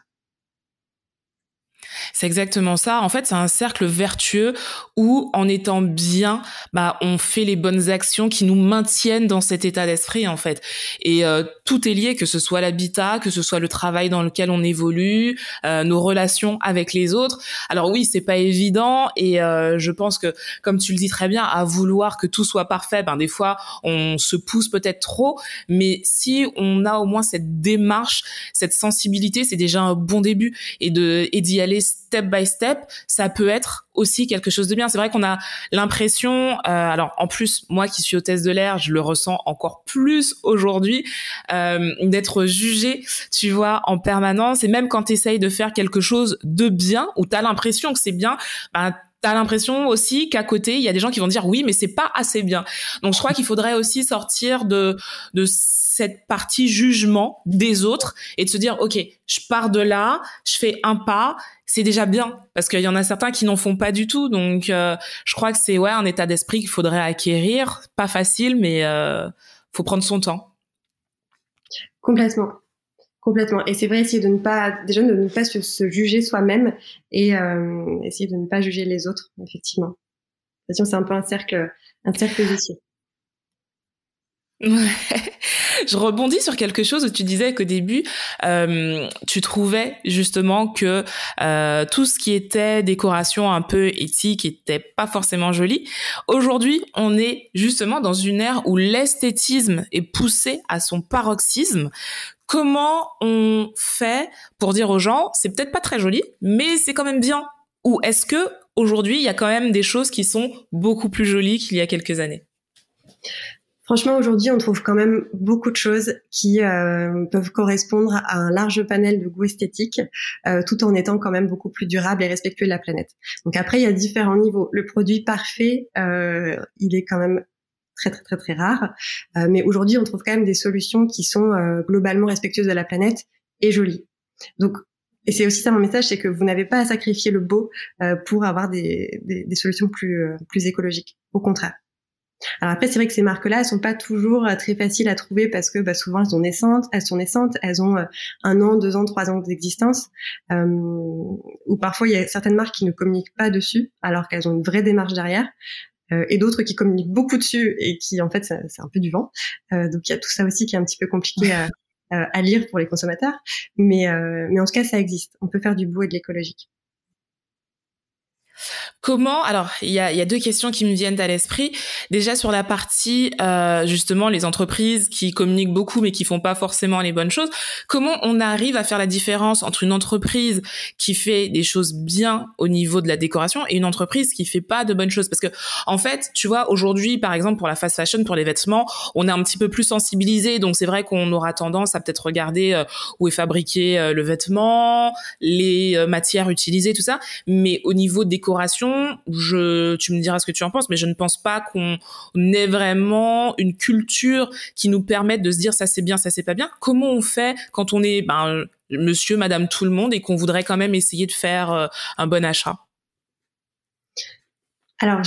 C'est exactement ça. En fait, c'est un cercle vertueux où, en étant bien, bah, on fait les bonnes actions qui nous maintiennent dans cet état d'esprit, en fait. Et euh, tout est lié, que ce soit l'habitat, que ce soit le travail dans lequel on évolue, euh, nos relations avec les autres. Alors oui, c'est pas évident, et euh, je pense que, comme tu le dis très bien, à vouloir que tout soit parfait, ben des fois, on se pousse peut-être trop. Mais si on a au moins cette démarche, cette sensibilité, c'est déjà un bon début, et de et d'y aller step by step, ça peut être aussi quelque chose de bien. C'est vrai qu'on a l'impression, euh, alors en plus moi qui suis hôtesse de l'air, je le ressens encore plus aujourd'hui, euh, d'être jugée, tu vois, en permanence. Et même quand tu essayes de faire quelque chose de bien, ou tu as l'impression que c'est bien, ben, T'as l'impression aussi qu'à côté, il y a des gens qui vont dire oui, mais c'est pas assez bien. Donc je crois qu'il faudrait aussi sortir de de cette partie jugement des autres et de se dire ok, je pars de là, je fais un pas, c'est déjà bien parce qu'il y en a certains qui n'en font pas du tout. Donc euh, je crois que c'est ouais un état d'esprit qu'il faudrait acquérir, pas facile, mais euh, faut prendre son temps. Complètement. Complètement. Et c'est vrai, essayer de ne pas, déjà de ne pas se, juger soi-même et euh, essayer de ne pas juger les autres, effectivement. C'est un peu un cercle, un cercle vicieux. [laughs] Je rebondis sur quelque chose où tu disais qu'au début, euh, tu trouvais justement que euh, tout ce qui était décoration un peu éthique était pas forcément joli. Aujourd'hui, on est justement dans une ère où l'esthétisme est poussé à son paroxysme. Comment on fait pour dire aux gens, c'est peut-être pas très joli, mais c'est quand même bien? Ou est-ce que aujourd'hui, il y a quand même des choses qui sont beaucoup plus jolies qu'il y a quelques années? Franchement, aujourd'hui, on trouve quand même beaucoup de choses qui euh, peuvent correspondre à un large panel de goûts esthétiques, euh, tout en étant quand même beaucoup plus durable et respectueux de la planète. Donc après, il y a différents niveaux. Le produit parfait, euh, il est quand même très très très très rare. Euh, mais aujourd'hui, on trouve quand même des solutions qui sont euh, globalement respectueuses de la planète et jolies. Donc et c'est aussi ça mon message, c'est que vous n'avez pas à sacrifier le beau euh, pour avoir des, des, des solutions plus plus écologiques. Au contraire. Alors après, c'est vrai que ces marques-là, elles sont pas toujours très faciles à trouver parce que bah, souvent elles sont naissantes, elles sont naissantes, elles ont un an, deux ans, trois ans d'existence. Euh, ou parfois il y a certaines marques qui ne communiquent pas dessus alors qu'elles ont une vraie démarche derrière. Euh, et d'autres qui communiquent beaucoup dessus et qui en fait c'est un peu du vent. Euh, donc il y a tout ça aussi qui est un petit peu compliqué à, [laughs] à lire pour les consommateurs, mais euh, mais en tout cas ça existe. On peut faire du beau et de l'écologique. Comment Alors, il y a, y a, deux questions qui me viennent à l'esprit. Déjà sur la partie euh, justement les entreprises qui communiquent beaucoup mais qui font pas forcément les bonnes choses. Comment on arrive à faire la différence entre une entreprise qui fait des choses bien au niveau de la décoration et une entreprise qui fait pas de bonnes choses? Parce que en fait, tu vois, aujourd'hui, par exemple pour la fast fashion, pour les vêtements, on est un petit peu plus sensibilisé. Donc c'est vrai qu'on aura tendance à peut-être regarder euh, où est fabriqué euh, le vêtement, les euh, matières utilisées, tout ça. Mais au niveau décoration tu me diras ce que tu en penses, mais je ne pense pas qu'on ait vraiment une culture qui nous permette de se dire ça c'est bien, ça c'est pas bien. Comment on fait quand on est ben, monsieur, madame, tout le monde et qu'on voudrait quand même essayer de faire euh, un bon achat? Alors,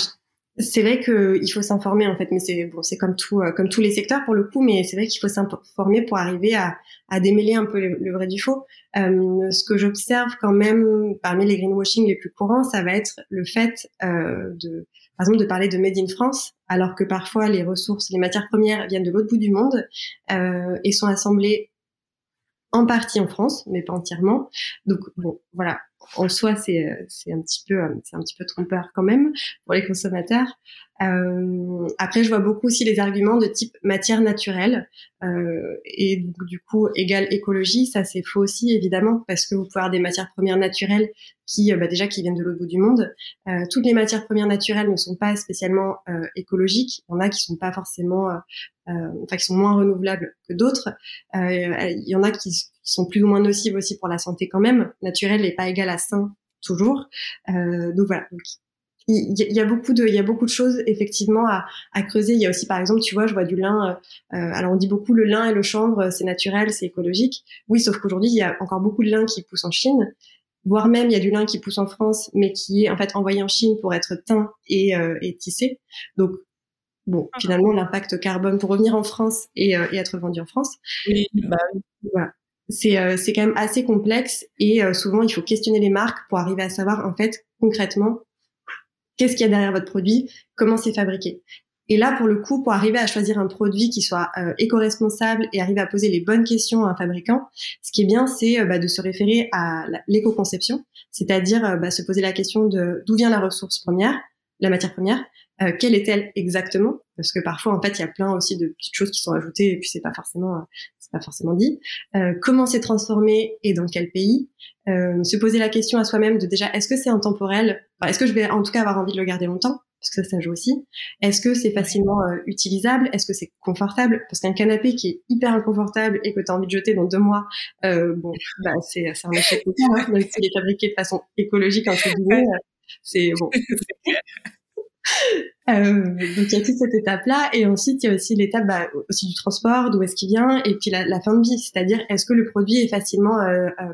c'est vrai qu'il faut s'informer en fait, mais c'est bon, c'est comme tout, euh, comme tous les secteurs pour le coup, mais c'est vrai qu'il faut s'informer pour arriver à, à, démêler un peu le, vrai du faux. Euh, ce que j'observe quand même parmi les greenwashing les plus courants, ça va être le fait euh, de, par exemple, de parler de made in France, alors que parfois les ressources, les matières premières viennent de l'autre bout du monde euh, et sont assemblées en partie en France, mais pas entièrement. Donc bon, voilà, en soi, c'est c'est un petit peu c'est un petit peu trompeur quand même pour les consommateurs. Euh, après, je vois beaucoup aussi les arguments de type matière naturelle euh, et du coup égale écologie. Ça, c'est faux aussi évidemment parce que vous pouvez avoir des matières premières naturelles qui, euh, bah, déjà, qui viennent de l'autre bout du monde. Euh, toutes les matières premières naturelles ne sont pas spécialement euh, écologiques. Il y en a qui sont pas forcément, enfin, qui sont moins renouvelables que d'autres. il y en a qui, qui, sont plus ou moins nocives aussi pour la santé quand même. Naturel n'est pas égal à sain toujours. donc voilà. il y, a beaucoup de, il y a beaucoup de choses effectivement à, à, creuser. Il y a aussi, par exemple, tu vois, je vois du lin. alors on dit beaucoup le lin et le chanvre, c'est naturel, c'est écologique. Oui, sauf qu'aujourd'hui il y a encore beaucoup de lin qui pousse en Chine voire même il y a du lin qui pousse en France, mais qui est en fait envoyé en Chine pour être teint et, euh, et tissé. Donc bon, ah. finalement l'impact carbone pour revenir en France et, euh, et être vendu en France. Oui, bah, voilà. C'est euh, quand même assez complexe et euh, souvent il faut questionner les marques pour arriver à savoir en fait concrètement qu'est-ce qu'il y a derrière votre produit, comment c'est fabriqué. Et là, pour le coup, pour arriver à choisir un produit qui soit euh, éco-responsable et arriver à poser les bonnes questions à un fabricant, ce qui est bien, c'est euh, bah, de se référer à l'éco-conception, c'est-à-dire euh, bah, se poser la question de d'où vient la ressource première, la matière première, euh, quelle est-elle exactement? Parce que parfois, en fait, il y a plein aussi de petites choses qui sont ajoutées et puis c'est pas forcément c'est pas forcément dit. comment c'est transformé et dans quel pays? Se poser la question à soi-même de déjà est-ce que c'est intemporel? Est-ce que je vais en tout cas avoir envie de le garder longtemps? Parce que ça, ça joue aussi. Est-ce que c'est facilement euh, utilisable? Est-ce que c'est confortable? Parce qu'un canapé qui est hyper inconfortable et que tu as envie de jeter dans deux mois, euh, bon, bah, c'est un échec. Total, hein, même s'il est fabriqué de façon écologique, entre guillemets, euh, c'est [laughs] bon. euh, donc il y a toute cette étape-là, et ensuite il y a aussi l'étape bah, aussi du transport, d'où est-ce qu'il vient, et puis la, la fin de vie, c'est-à-dire est-ce que le produit est facilement euh, euh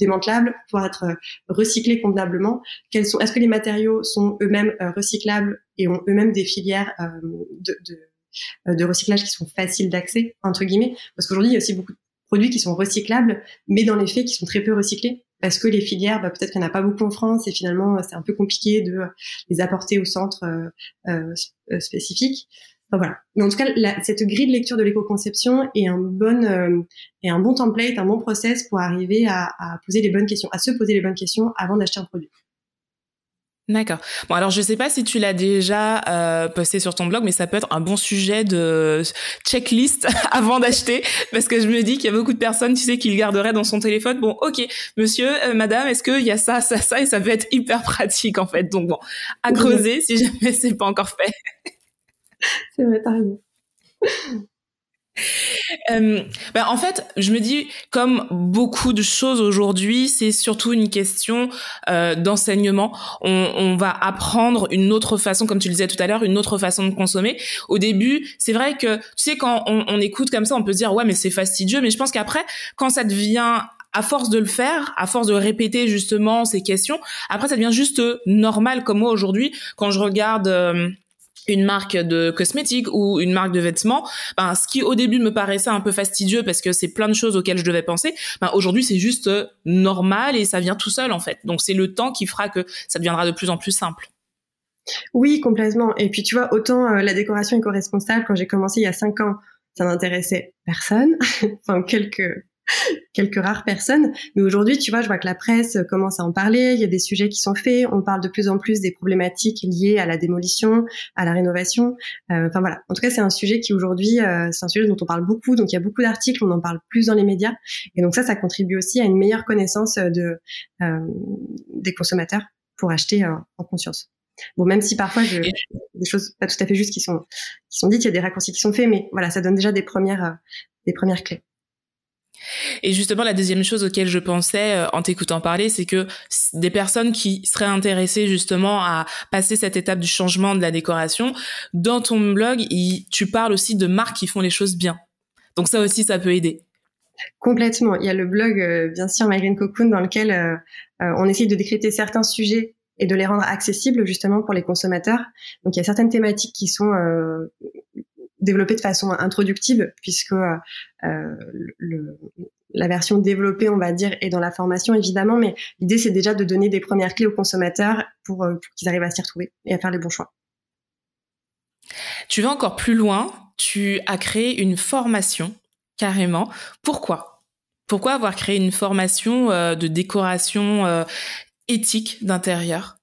démantelables, pouvoir être euh, recyclés convenablement? Quels sont Est-ce que les matériaux sont eux-mêmes euh, recyclables et ont eux-mêmes des filières euh, de, de, de, recyclage qui sont faciles d'accès entre guillemets? Parce qu'aujourd'hui, il y a aussi beaucoup de produits qui sont recyclables, mais dans les faits, qui sont très peu recyclés parce que les filières, bah, peut-être qu'il n'y en a pas beaucoup en France et finalement c'est un peu compliqué de les apporter au centre euh, spécifique voilà. Mais en tout cas, cette grille de lecture de l'éco-conception est un bon euh, un bon template, un bon process pour arriver à, à, poser les bonnes questions, à se poser les bonnes questions avant d'acheter un produit. D'accord. Bon, alors je sais pas si tu l'as déjà euh, posté sur ton blog, mais ça peut être un bon sujet de checklist [laughs] avant d'acheter, parce que je me dis qu'il y a beaucoup de personnes, tu sais, qui le garderaient dans son téléphone. Bon, ok, monsieur, euh, madame, est-ce qu'il y a ça, ça, ça, et ça peut être hyper pratique en fait. Donc bon, à creuser si jamais c'est pas encore fait. c'est vrai, t'as raison. [laughs] Ben en fait, je me dis, comme beaucoup de choses aujourd'hui, c'est surtout une question euh, d'enseignement. On, on, va apprendre une autre façon, comme tu le disais tout à l'heure, une autre façon de consommer. Au début, c'est vrai que, tu sais, quand on, on écoute comme ça, on peut se dire, ouais, mais c'est fastidieux. Mais je pense qu'après, quand ça devient à force de le faire, à force de répéter justement ces questions, après ça devient juste normal comme moi aujourd'hui quand je regarde euh, une marque de cosmétiques ou une marque de vêtements, ben, ce qui au début me paraissait un peu fastidieux parce que c'est plein de choses auxquelles je devais penser, ben, aujourd'hui c'est juste euh, normal et ça vient tout seul en fait. Donc c'est le temps qui fera que ça deviendra de plus en plus simple. Oui, complètement. Et puis tu vois, autant euh, la décoration éco-responsable, quand j'ai commencé il y a cinq ans, ça n'intéressait personne, [laughs] enfin quelques [laughs] quelques rares personnes. Mais aujourd'hui, tu vois, je vois que la presse commence à en parler. Il y a des sujets qui sont faits. On parle de plus en plus des problématiques liées à la démolition, à la rénovation. Euh, enfin voilà. En tout cas, c'est un sujet qui aujourd'hui, euh, c'est un sujet dont on parle beaucoup. Donc il y a beaucoup d'articles. On en parle plus dans les médias. Et donc ça, ça contribue aussi à une meilleure connaissance de euh, des consommateurs pour acheter en conscience. Bon, même si parfois je, des choses pas tout à fait justes qui sont qui sont dites, il y a des raccourcis qui sont faits, mais voilà, ça donne déjà des premières des premières clés. Et justement, la deuxième chose auquel je pensais euh, en t'écoutant parler, c'est que des personnes qui seraient intéressées justement à passer cette étape du changement de la décoration, dans ton blog, tu parles aussi de marques qui font les choses bien. Donc ça aussi, ça peut aider. Complètement. Il y a le blog, euh, bien sûr, My Green Cocoon, dans lequel euh, on essaye de décrypter certains sujets et de les rendre accessibles justement pour les consommateurs. Donc il y a certaines thématiques qui sont développé de façon introductive, puisque euh, le, la version développée, on va dire, est dans la formation évidemment, mais l'idée c'est déjà de donner des premières clés aux consommateurs pour, euh, pour qu'ils arrivent à s'y retrouver et à faire les bons choix. Tu vas encore plus loin, tu as créé une formation carrément. Pourquoi? Pourquoi avoir créé une formation euh, de décoration euh, éthique d'intérieur?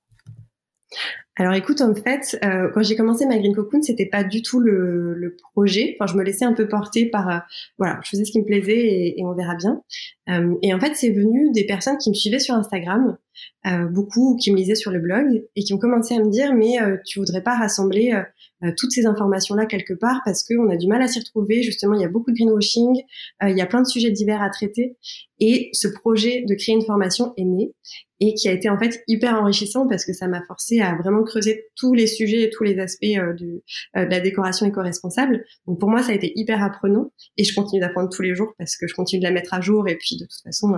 Alors écoute, en fait, euh, quand j'ai commencé ma Green Cocoon, c'était pas du tout le, le, projet. Enfin, je me laissais un peu porter par, euh, voilà, je faisais ce qui me plaisait et, et on verra bien. Euh, et en fait, c'est venu des personnes qui me suivaient sur Instagram beaucoup, qui me lisaient sur le blog et qui ont commencé à me dire mais tu voudrais pas rassembler toutes ces informations-là quelque part parce qu'on a du mal à s'y retrouver. Justement, il y a beaucoup de greenwashing, il y a plein de sujets divers à traiter et ce projet de créer une formation est né et qui a été en fait hyper enrichissant parce que ça m'a forcé à vraiment creuser tous les sujets et tous les aspects euh, euh, de la décoration éco-responsable. Donc pour moi, ça a été hyper apprenant et je continue d'apprendre tous les jours parce que je continue de la mettre à jour et puis de toute façon,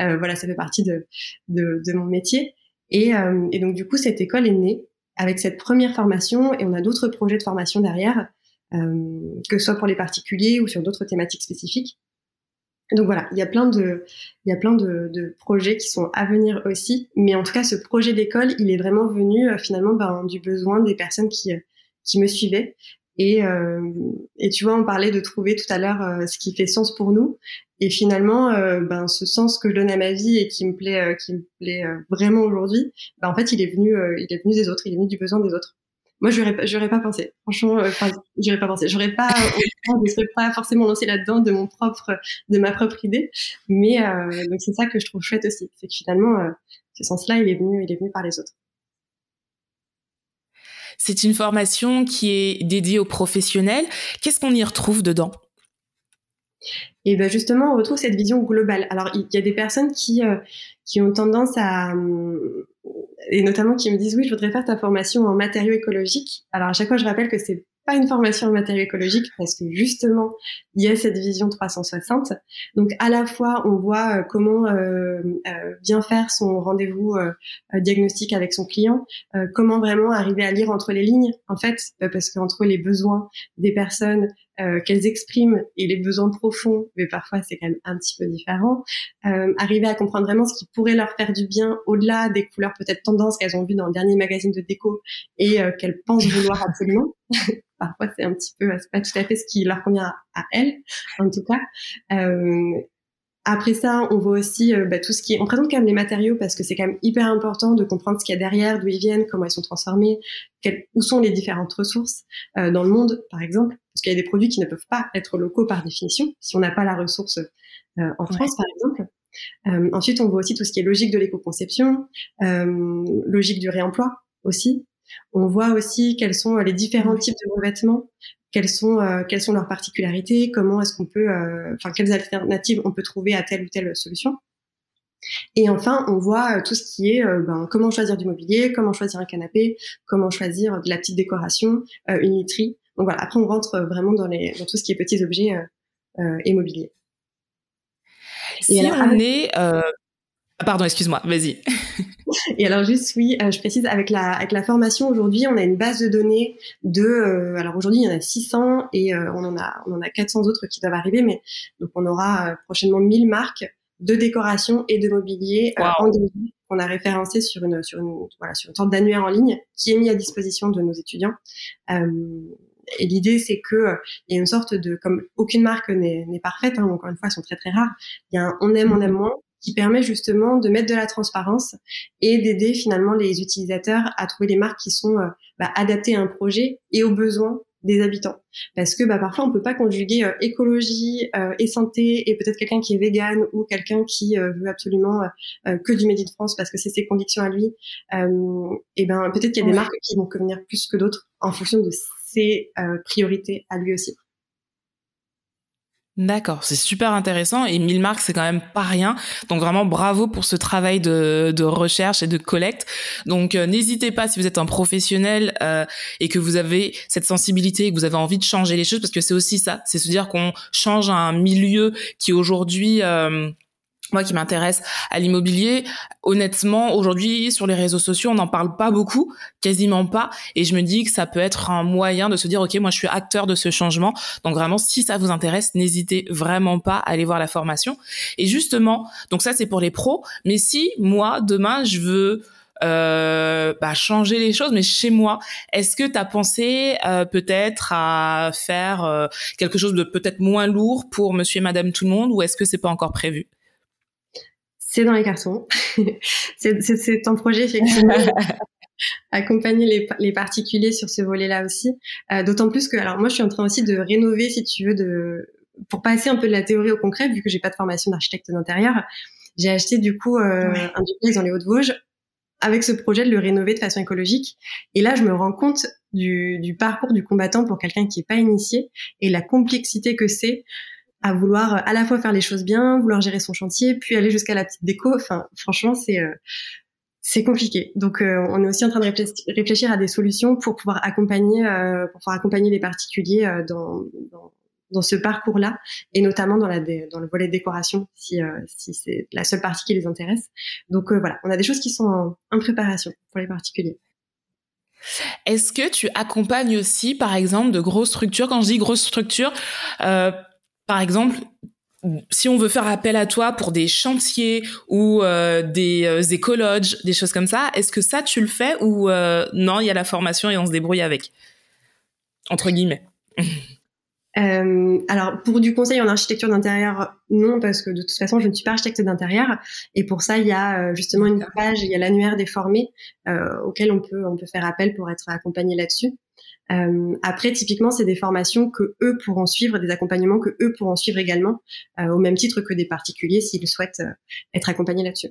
euh, voilà, ça fait partie de, de, de mon métier. Et, et, donc du coup, cette école est née avec cette première formation et on a d'autres projets de formation derrière, que ce soit pour les particuliers ou sur d'autres thématiques spécifiques. Donc voilà, il y a plein de, il y a plein de, projets qui sont à venir aussi. Mais en tout cas, ce projet d'école, il est vraiment venu euh, finalement ben, du besoin des personnes qui, euh, qui me suivaient. Et, euh, et tu vois, on parlait de trouver tout à l'heure euh, ce qui fait sens pour nous. Et finalement, ben, ce sens que je donne à ma vie et qui me plaît, qui me plaît vraiment aujourd'hui, ben, en fait, il est venu, il est venu des autres, il est venu du besoin des autres. Moi, j'aurais pas, j'aurais pas pensé. Franchement, euh, j'aurais pas pensé. J'aurais pas, je serais pas forcément lancé là-dedans de mon propre, de ma propre idée. Mais euh, donc c'est ça que je trouve chouette aussi, c'est que finalement, euh, ce sens-là, il est venu, il est venu par les autres. C'est une formation qui est dédiée aux professionnels. Qu'est-ce qu'on y retrouve dedans? Et ben justement, on retrouve cette vision globale. Alors, il y a des personnes qui qui ont tendance à et notamment qui me disent oui, je voudrais faire ta formation en matériaux écologiques. Alors à chaque fois, je rappelle que c'est pas une formation en matériaux écologiques parce que justement, il y a cette vision 360. Donc à la fois, on voit euh, comment euh, euh, bien faire son rendez-vous diagnostic avec son client, comment vraiment arriver à lire entre les lignes, en fait, parce qu'entre les besoins des personnes qu'elles expriment et les besoins profonds, mais parfois c'est quand même un petit peu différent, arriver à comprendre vraiment ce qui pourrait leur faire du bien au-delà des couleurs peut-être tendances qu'elles ont vues dans le dernier magazine de déco et qu'elles pensent vouloir absolument. [laughs] parfois c'est un petit peu, c'est pas tout à fait ce qui leur convient à, elles, en tout cas. Euh, après ça, on voit aussi euh, bah, tout ce qui est. On présente quand même les matériaux parce que c'est quand même hyper important de comprendre ce qu'il y a derrière, d'où ils viennent, comment ils sont transformés, où sont les différentes ressources euh, dans le monde, par exemple, parce qu'il y a des produits qui ne peuvent pas être locaux par définition si on n'a pas la ressource euh, en France, par exemple. Euh, ensuite, on voit aussi tout ce qui est logique de l'éco-conception, logique du réemploi aussi. On voit aussi quels sont les différents types de revêtements, quelles sont euh, quelles sont leurs particularités, comment est-ce qu'on peut, euh, enfin quelles alternatives on peut trouver à telle ou telle solution. Et enfin, on voit euh, tout ce qui est ben, comment choisir du mobilier, comment choisir un canapé, comment choisir de la petite décoration, une literie. Donc voilà, après on rentre vraiment dans, les, dans tout ce qui est petits objets et mobilier. Si on est Pardon, excuse-moi, vas-y. [laughs] Et alors juste oui, euh, je précise avec la avec la formation aujourd'hui, on a une base de données de euh, alors aujourd'hui il y en a 600 et euh, on en a on en a 400 autres qui doivent arriver, mais donc on aura prochainement 1000 marques de décoration et de mobilier wow. qu'on a référencé sur une sur une voilà sur une sorte d'annuaire en ligne qui est mis à disposition de nos étudiants. et l'idée, c'est que il y a une sorte de, comme aucune marque n'est parfaite, hein, encore une fois, elles sont très très rares. Il y a un on aime, on aime moins, qui permet justement de mettre de la transparence et d'aider finalement les utilisateurs à trouver les marques qui sont euh, bah, adaptées à un projet et aux besoins des habitants. Parce que bah, parfois on peut pas conjuguer euh, écologie euh, et santé et peut-être quelqu'un qui est vegan ou quelqu'un qui veut absolument que du Made in France parce que c'est ses convictions à lui. et ben peut-être qu'il y a des marques qui vont convenir plus que d'autres en fonction de ses priorités à lui aussi. D'accord, c'est super intéressant et 1000 marques c'est quand même pas rien. Donc vraiment bravo pour ce travail de, de recherche et de collecte. Donc euh, n'hésitez pas si vous êtes un professionnel euh, et que vous avez cette sensibilité et que vous avez envie de changer les choses parce que c'est aussi ça, c'est se dire qu'on change un milieu qui aujourd'hui euh, moi qui m'intéresse à l'immobilier, honnêtement, aujourd'hui, sur les réseaux sociaux, on n'en parle pas beaucoup, quasiment pas. Et je me dis que ça peut être un moyen de se dire, OK, moi, je suis acteur de ce changement. Donc vraiment, si ça vous intéresse, n'hésitez vraiment pas à aller voir la formation. Et justement, donc ça, c'est pour les pros. Mais si, moi, demain, je veux euh, bah, changer les choses, mais chez moi, est-ce que tu as pensé euh, peut-être à faire euh, quelque chose de peut-être moins lourd pour monsieur et madame tout le monde ou est-ce que c'est pas encore prévu? C'est dans les cartons. [laughs] c'est un projet effectivement. [laughs] accompagner les, les, particuliers sur ce volet-là aussi. Euh, D'autant plus que, alors moi, je suis en train aussi de rénover, si tu veux, de pour passer un peu de la théorie au concret, vu que j'ai pas de formation d'architecte d'intérieur. j'ai acheté du coup un duplex dans les Hauts-de-Vosges avec ce projet de le rénover de façon écologique. Et là, je me rends compte du, du parcours du combattant pour quelqu'un qui est pas initié et la complexité que c'est à vouloir à la fois faire les choses bien, vouloir gérer son chantier, puis aller jusqu'à la petite déco. Enfin, franchement, c'est euh, c'est compliqué. Donc, euh, on est aussi en train de réfléchir à des solutions pour pouvoir accompagner, euh, pour pouvoir accompagner les particuliers dans, dans, dans ce parcours-là, et notamment dans, la dans le volet décoration, si, si c'est la seule partie qui les intéresse. Donc voilà, on a des choses qui sont en, en préparation pour les particuliers. Est-ce que tu accompagnes aussi, par exemple, de grosses structures? Quand je dis grosses structures, euh, par exemple, si on veut faire appel à toi pour des chantiers ou euh, des euh, écologes, des choses comme ça, est-ce que ça tu le fais ou euh, non, il y a la formation et on se débrouille avec? Entre guillemets. [laughs] Euh, alors pour du conseil en architecture d'intérieur, non parce que de toute façon je ne suis pas architecte d'intérieur et pour ça il y a justement une page, il y a l'annuaire des formés auquel on peut on peut faire appel pour être accompagné là-dessus. Euh, après typiquement c'est des formations que eux pourront suivre, des accompagnements que eux pourront suivre également euh, au même titre que des particuliers s'ils souhaitent être accompagnés là-dessus.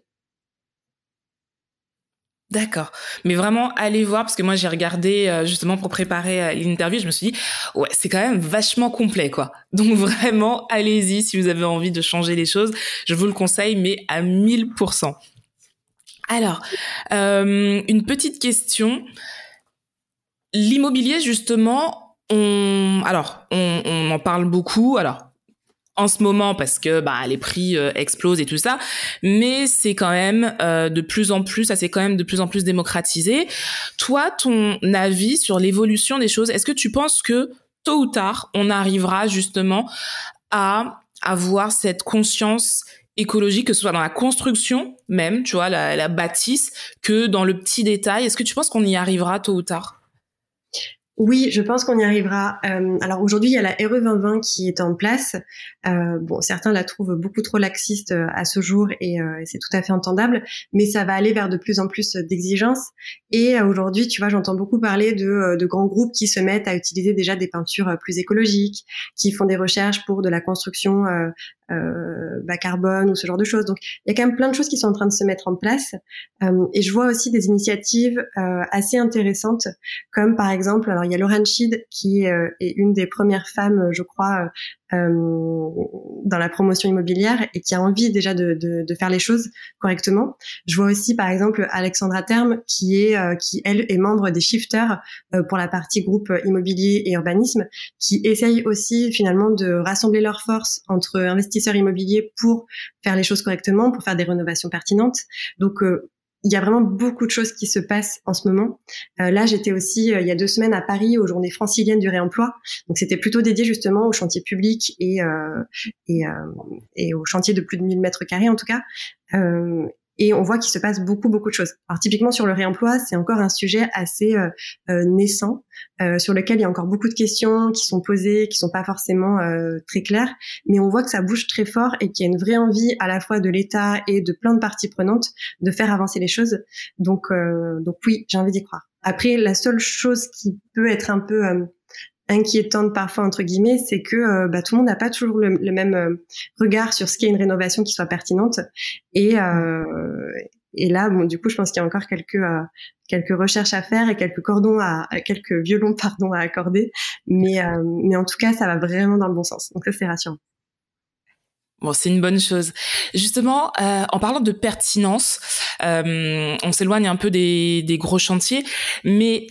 D'accord. Mais vraiment, allez voir, parce que moi, j'ai regardé euh, justement pour préparer euh, l'interview, je me suis dit, ouais, c'est quand même vachement complet, quoi. [laughs] Donc vraiment, allez-y si vous avez envie de changer les choses. Je vous le conseille, mais à 1000%. Alors, euh, une petite question. L'immobilier, justement, on, alors, on, on en parle beaucoup. Alors, en ce moment parce que bah les prix euh, explosent et tout ça mais c'est quand même euh, de plus en plus ça c'est quand même de plus en plus démocratisé toi ton avis sur l'évolution des choses est-ce que tu penses que tôt ou tard on arrivera justement à avoir cette conscience écologique que ce soit dans la construction même tu vois la, la bâtisse que dans le petit détail? Est-ce que tu penses qu'on y arrivera tôt ou tard? Oui, je pense qu'on y arrivera. Euh, alors aujourd'hui, il y a la RE 2020 qui est en place. Euh, bon, certains la trouvent beaucoup trop laxiste euh, à ce jour et, c'est tout à fait entendable, mais ça va aller vers de plus en plus d'exigences. Et aujourd'hui, tu vois, j'entends beaucoup parler de, de, grands groupes qui se mettent à utiliser déjà des peintures plus écologiques, qui font des recherches pour de la construction euh, bas carbone ou ce genre de choses. Donc il y a quand même plein de choses qui sont en train de se mettre en place. Euh, et je vois aussi des initiatives euh, assez intéressantes, comme par exemple, il y a Lauren Schied qui est, est une des premières femmes, je crois, euh, dans la promotion immobilière et qui a envie déjà de, de, de, faire les choses correctement. Je vois aussi par exemple Alexandra Terme qui est euh, qui elle est membre des shifters euh, pour la partie groupe immobilier et urbanisme, qui essaye aussi finalement de rassembler leurs forces entre investisseurs immobiliers pour faire les choses correctement, pour faire des rénovations pertinentes. Donc il y a vraiment beaucoup de choses qui se passent en ce moment. Euh, là, j'étais aussi euh, il y a deux semaines à Paris aux Journées franciliennes du réemploi. Donc, c'était plutôt dédié justement aux chantiers publics et euh, et, et aux chantiers de plus de 1000 mètres carrés en tout cas. Et on voit qu'il se passe beaucoup beaucoup de choses. Alors typiquement sur le réemploi, c'est encore un sujet assez euh, euh, naissant euh, sur lequel il y a encore beaucoup de questions qui sont posées, qui sont pas forcément euh, très claires, mais on voit que ça bouge très fort et qu'il y a une vraie envie à la fois de l'État et de plein de parties prenantes de faire avancer les choses. Donc euh, donc oui, j'ai envie d'y croire. Après, la seule chose qui peut être un peu inquiétante parfois entre guillemets, c'est que euh, bah, tout le monde n'a pas toujours le, même euh, regard sur ce qu'est une rénovation qui soit pertinente. Et, euh, et là, bon, du coup, je pense qu'il y a encore quelques quelques recherches à faire et quelques cordons à quelques violons pardon à accorder. Mais mais en tout cas, ça va vraiment dans le bon sens. Donc ça, c'est rassurant. Bon, c'est une bonne chose. Justement, en parlant de pertinence, on s'éloigne un peu des, des gros chantiers, mais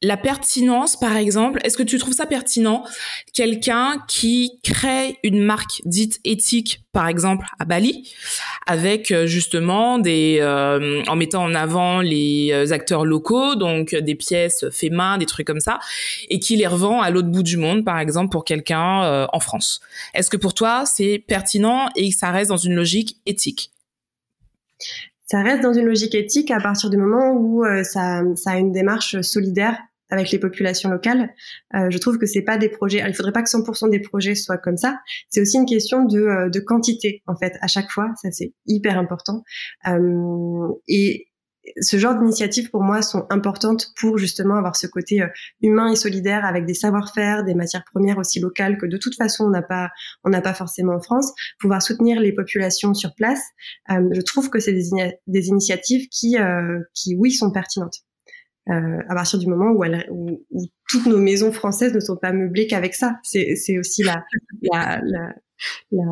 la pertinence, par exemple, est-ce que tu trouves ça pertinent quelqu'un qui crée une marque dite éthique, par exemple à Bali, avec euh, justement des, euh, en mettant en avant les euh, acteurs locaux, donc des pièces fait main, des trucs comme ça, et qui les revend à l'autre bout du monde, par exemple pour quelqu'un en France? Est-ce que pour toi c'est pertinent et ça reste dans une logique éthique? Ça reste dans une logique éthique à partir du moment où ça, ça a une démarche solidaire avec les populations locales. Euh, je trouve que c'est pas des projets. il faudrait pas que 100% des projets soient comme ça. C'est aussi une question de, euh, de quantité en fait à chaque fois. Ça c'est hyper important. Euh, et ce genre d'initiatives pour moi sont importantes pour justement avoir ce côté euh, humain et solidaire avec des savoir-faire, des matières premières aussi locales que de toute façon on n'a pas on n'a pas forcément en France. Pouvoir soutenir les populations sur place, euh, je trouve que c'est des, initiatives qui euh, qui oui sont pertinentes. Euh, à partir du moment où, où, toutes nos maisons françaises ne sont pas meublées qu'avec ça, c'est c'est aussi la, la, la, la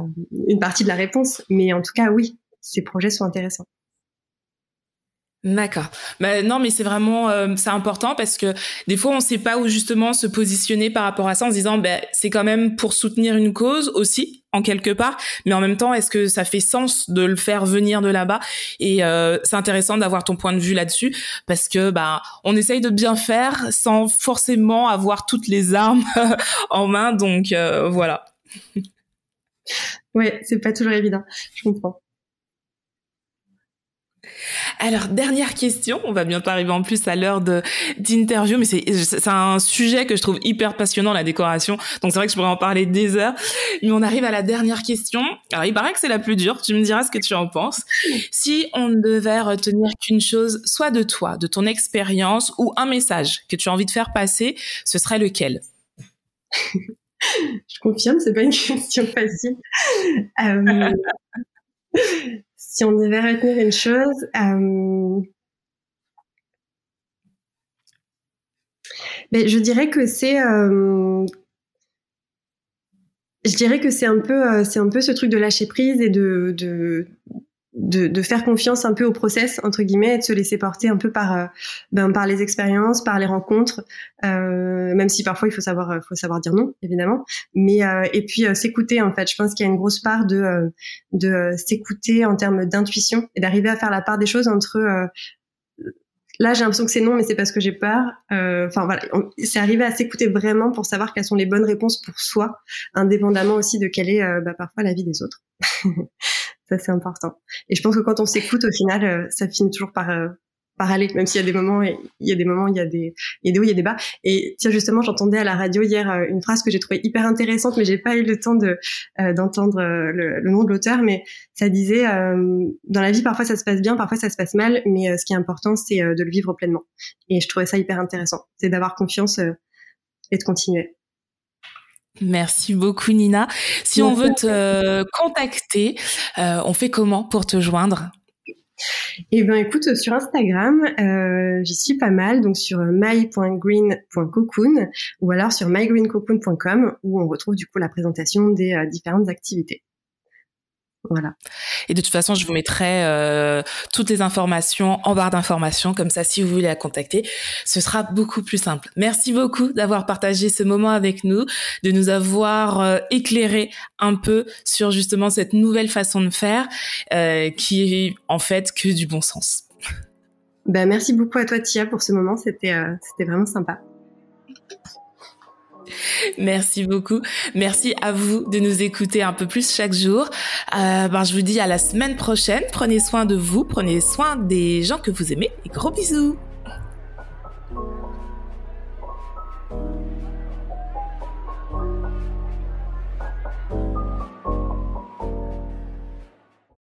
une partie de la réponse. Mais en tout cas oui, ces projets sont intéressants. D'accord. Bah, non, mais c'est vraiment euh, c'est important parce que des fois on ne sait pas où justement se positionner par rapport à ça en se disant ben c'est quand même pour soutenir une cause aussi en quelque part, mais en même temps est-ce que ça fait sens de le faire venir de là-bas? Et euh, c'est intéressant d'avoir ton point de vue là-dessus parce que bah on essaye de bien faire sans forcément avoir toutes les armes [laughs] en main, donc euh, voilà. ouais, c'est pas toujours évident. Je comprends. Alors, dernière question, on va bientôt arriver en plus à l'heure d'interview, mais c'est un sujet que je trouve hyper passionnant, la décoration. Donc c'est vrai que je pourrais en parler des heures. Mais on arrive à la dernière question. Alors, il paraît que c'est la plus dure, tu me diras ce que tu en penses. Si on ne devait retenir qu'une chose, soit de toi, de ton expérience, ou un message que tu as envie de faire passer, ce serait lequel? [laughs] Je confirme, c'est pas une question facile. Euh, si on devait retenir une chose, euh, ben, je dirais que c'est, euh, je dirais que c'est un peu, euh, c'est un peu ce truc de lâcher prise et de, de de, de, faire confiance un peu au process entre guillemets et de se laisser porter un peu par euh, ben, par les expériences par les rencontres euh, même si parfois il faut savoir euh, faut savoir dire non évidemment. Mais euh, et puis s'écouter en fait. Je pense qu'il y a une grosse part de de s'écouter en termes d'intuition et d'arriver à faire la part des choses entre là j'ai l'impression que c'est non mais c'est parce que j'ai peur. Enfin voilà. C'est arriver à s'écouter vraiment pour savoir quelles sont les bonnes réponses pour soi indépendamment aussi de quelle est bah, parfois la vie des autres [laughs] Ça, c'est important. Et je pense que quand on s'écoute, au final, euh, ça finit toujours par, euh, par aller, même s'il y a des moments, il y a des moments, il y a des, il y a des hauts, il y a des bas. Et tiens, justement, j'entendais à la radio hier euh, une phrase que j'ai trouvée hyper intéressante, mais j'ai pas eu le temps de d'entendre le, nom de l'auteur, mais ça disait dans la vie, parfois ça se passe bien, parfois ça se passe mal, mais ce qui est important, c'est de le vivre pleinement. Et je trouvais ça hyper intéressant, c'est d'avoir confiance et de continuer. Merci beaucoup Nina. Si on veut te contacter, euh, on fait comment pour te joindre? Eh ben écoute, sur Instagram, euh, j'y suis pas mal, donc sur my.green.cocoon ou alors sur mygreencocoon.com où on retrouve du coup la présentation des euh, différentes activités. Voilà. Et de toute façon, je vous mettrai euh, toutes les informations en barre d'informations, comme ça, si vous voulez la contacter, ce sera beaucoup plus simple. Merci beaucoup d'avoir partagé ce moment avec nous, de nous avoir euh, éclairé un peu sur justement cette nouvelle façon de faire, euh, qui est en fait que du bon sens. Ben, merci beaucoup à toi, Tia, pour ce moment. C'était c'était vraiment sympa. [laughs] Merci beaucoup. Merci à vous de nous écouter un peu plus chaque jour. Euh, ben, je vous dis à la semaine prochaine. Prenez soin de vous, prenez soin des gens que vous aimez et gros bisous.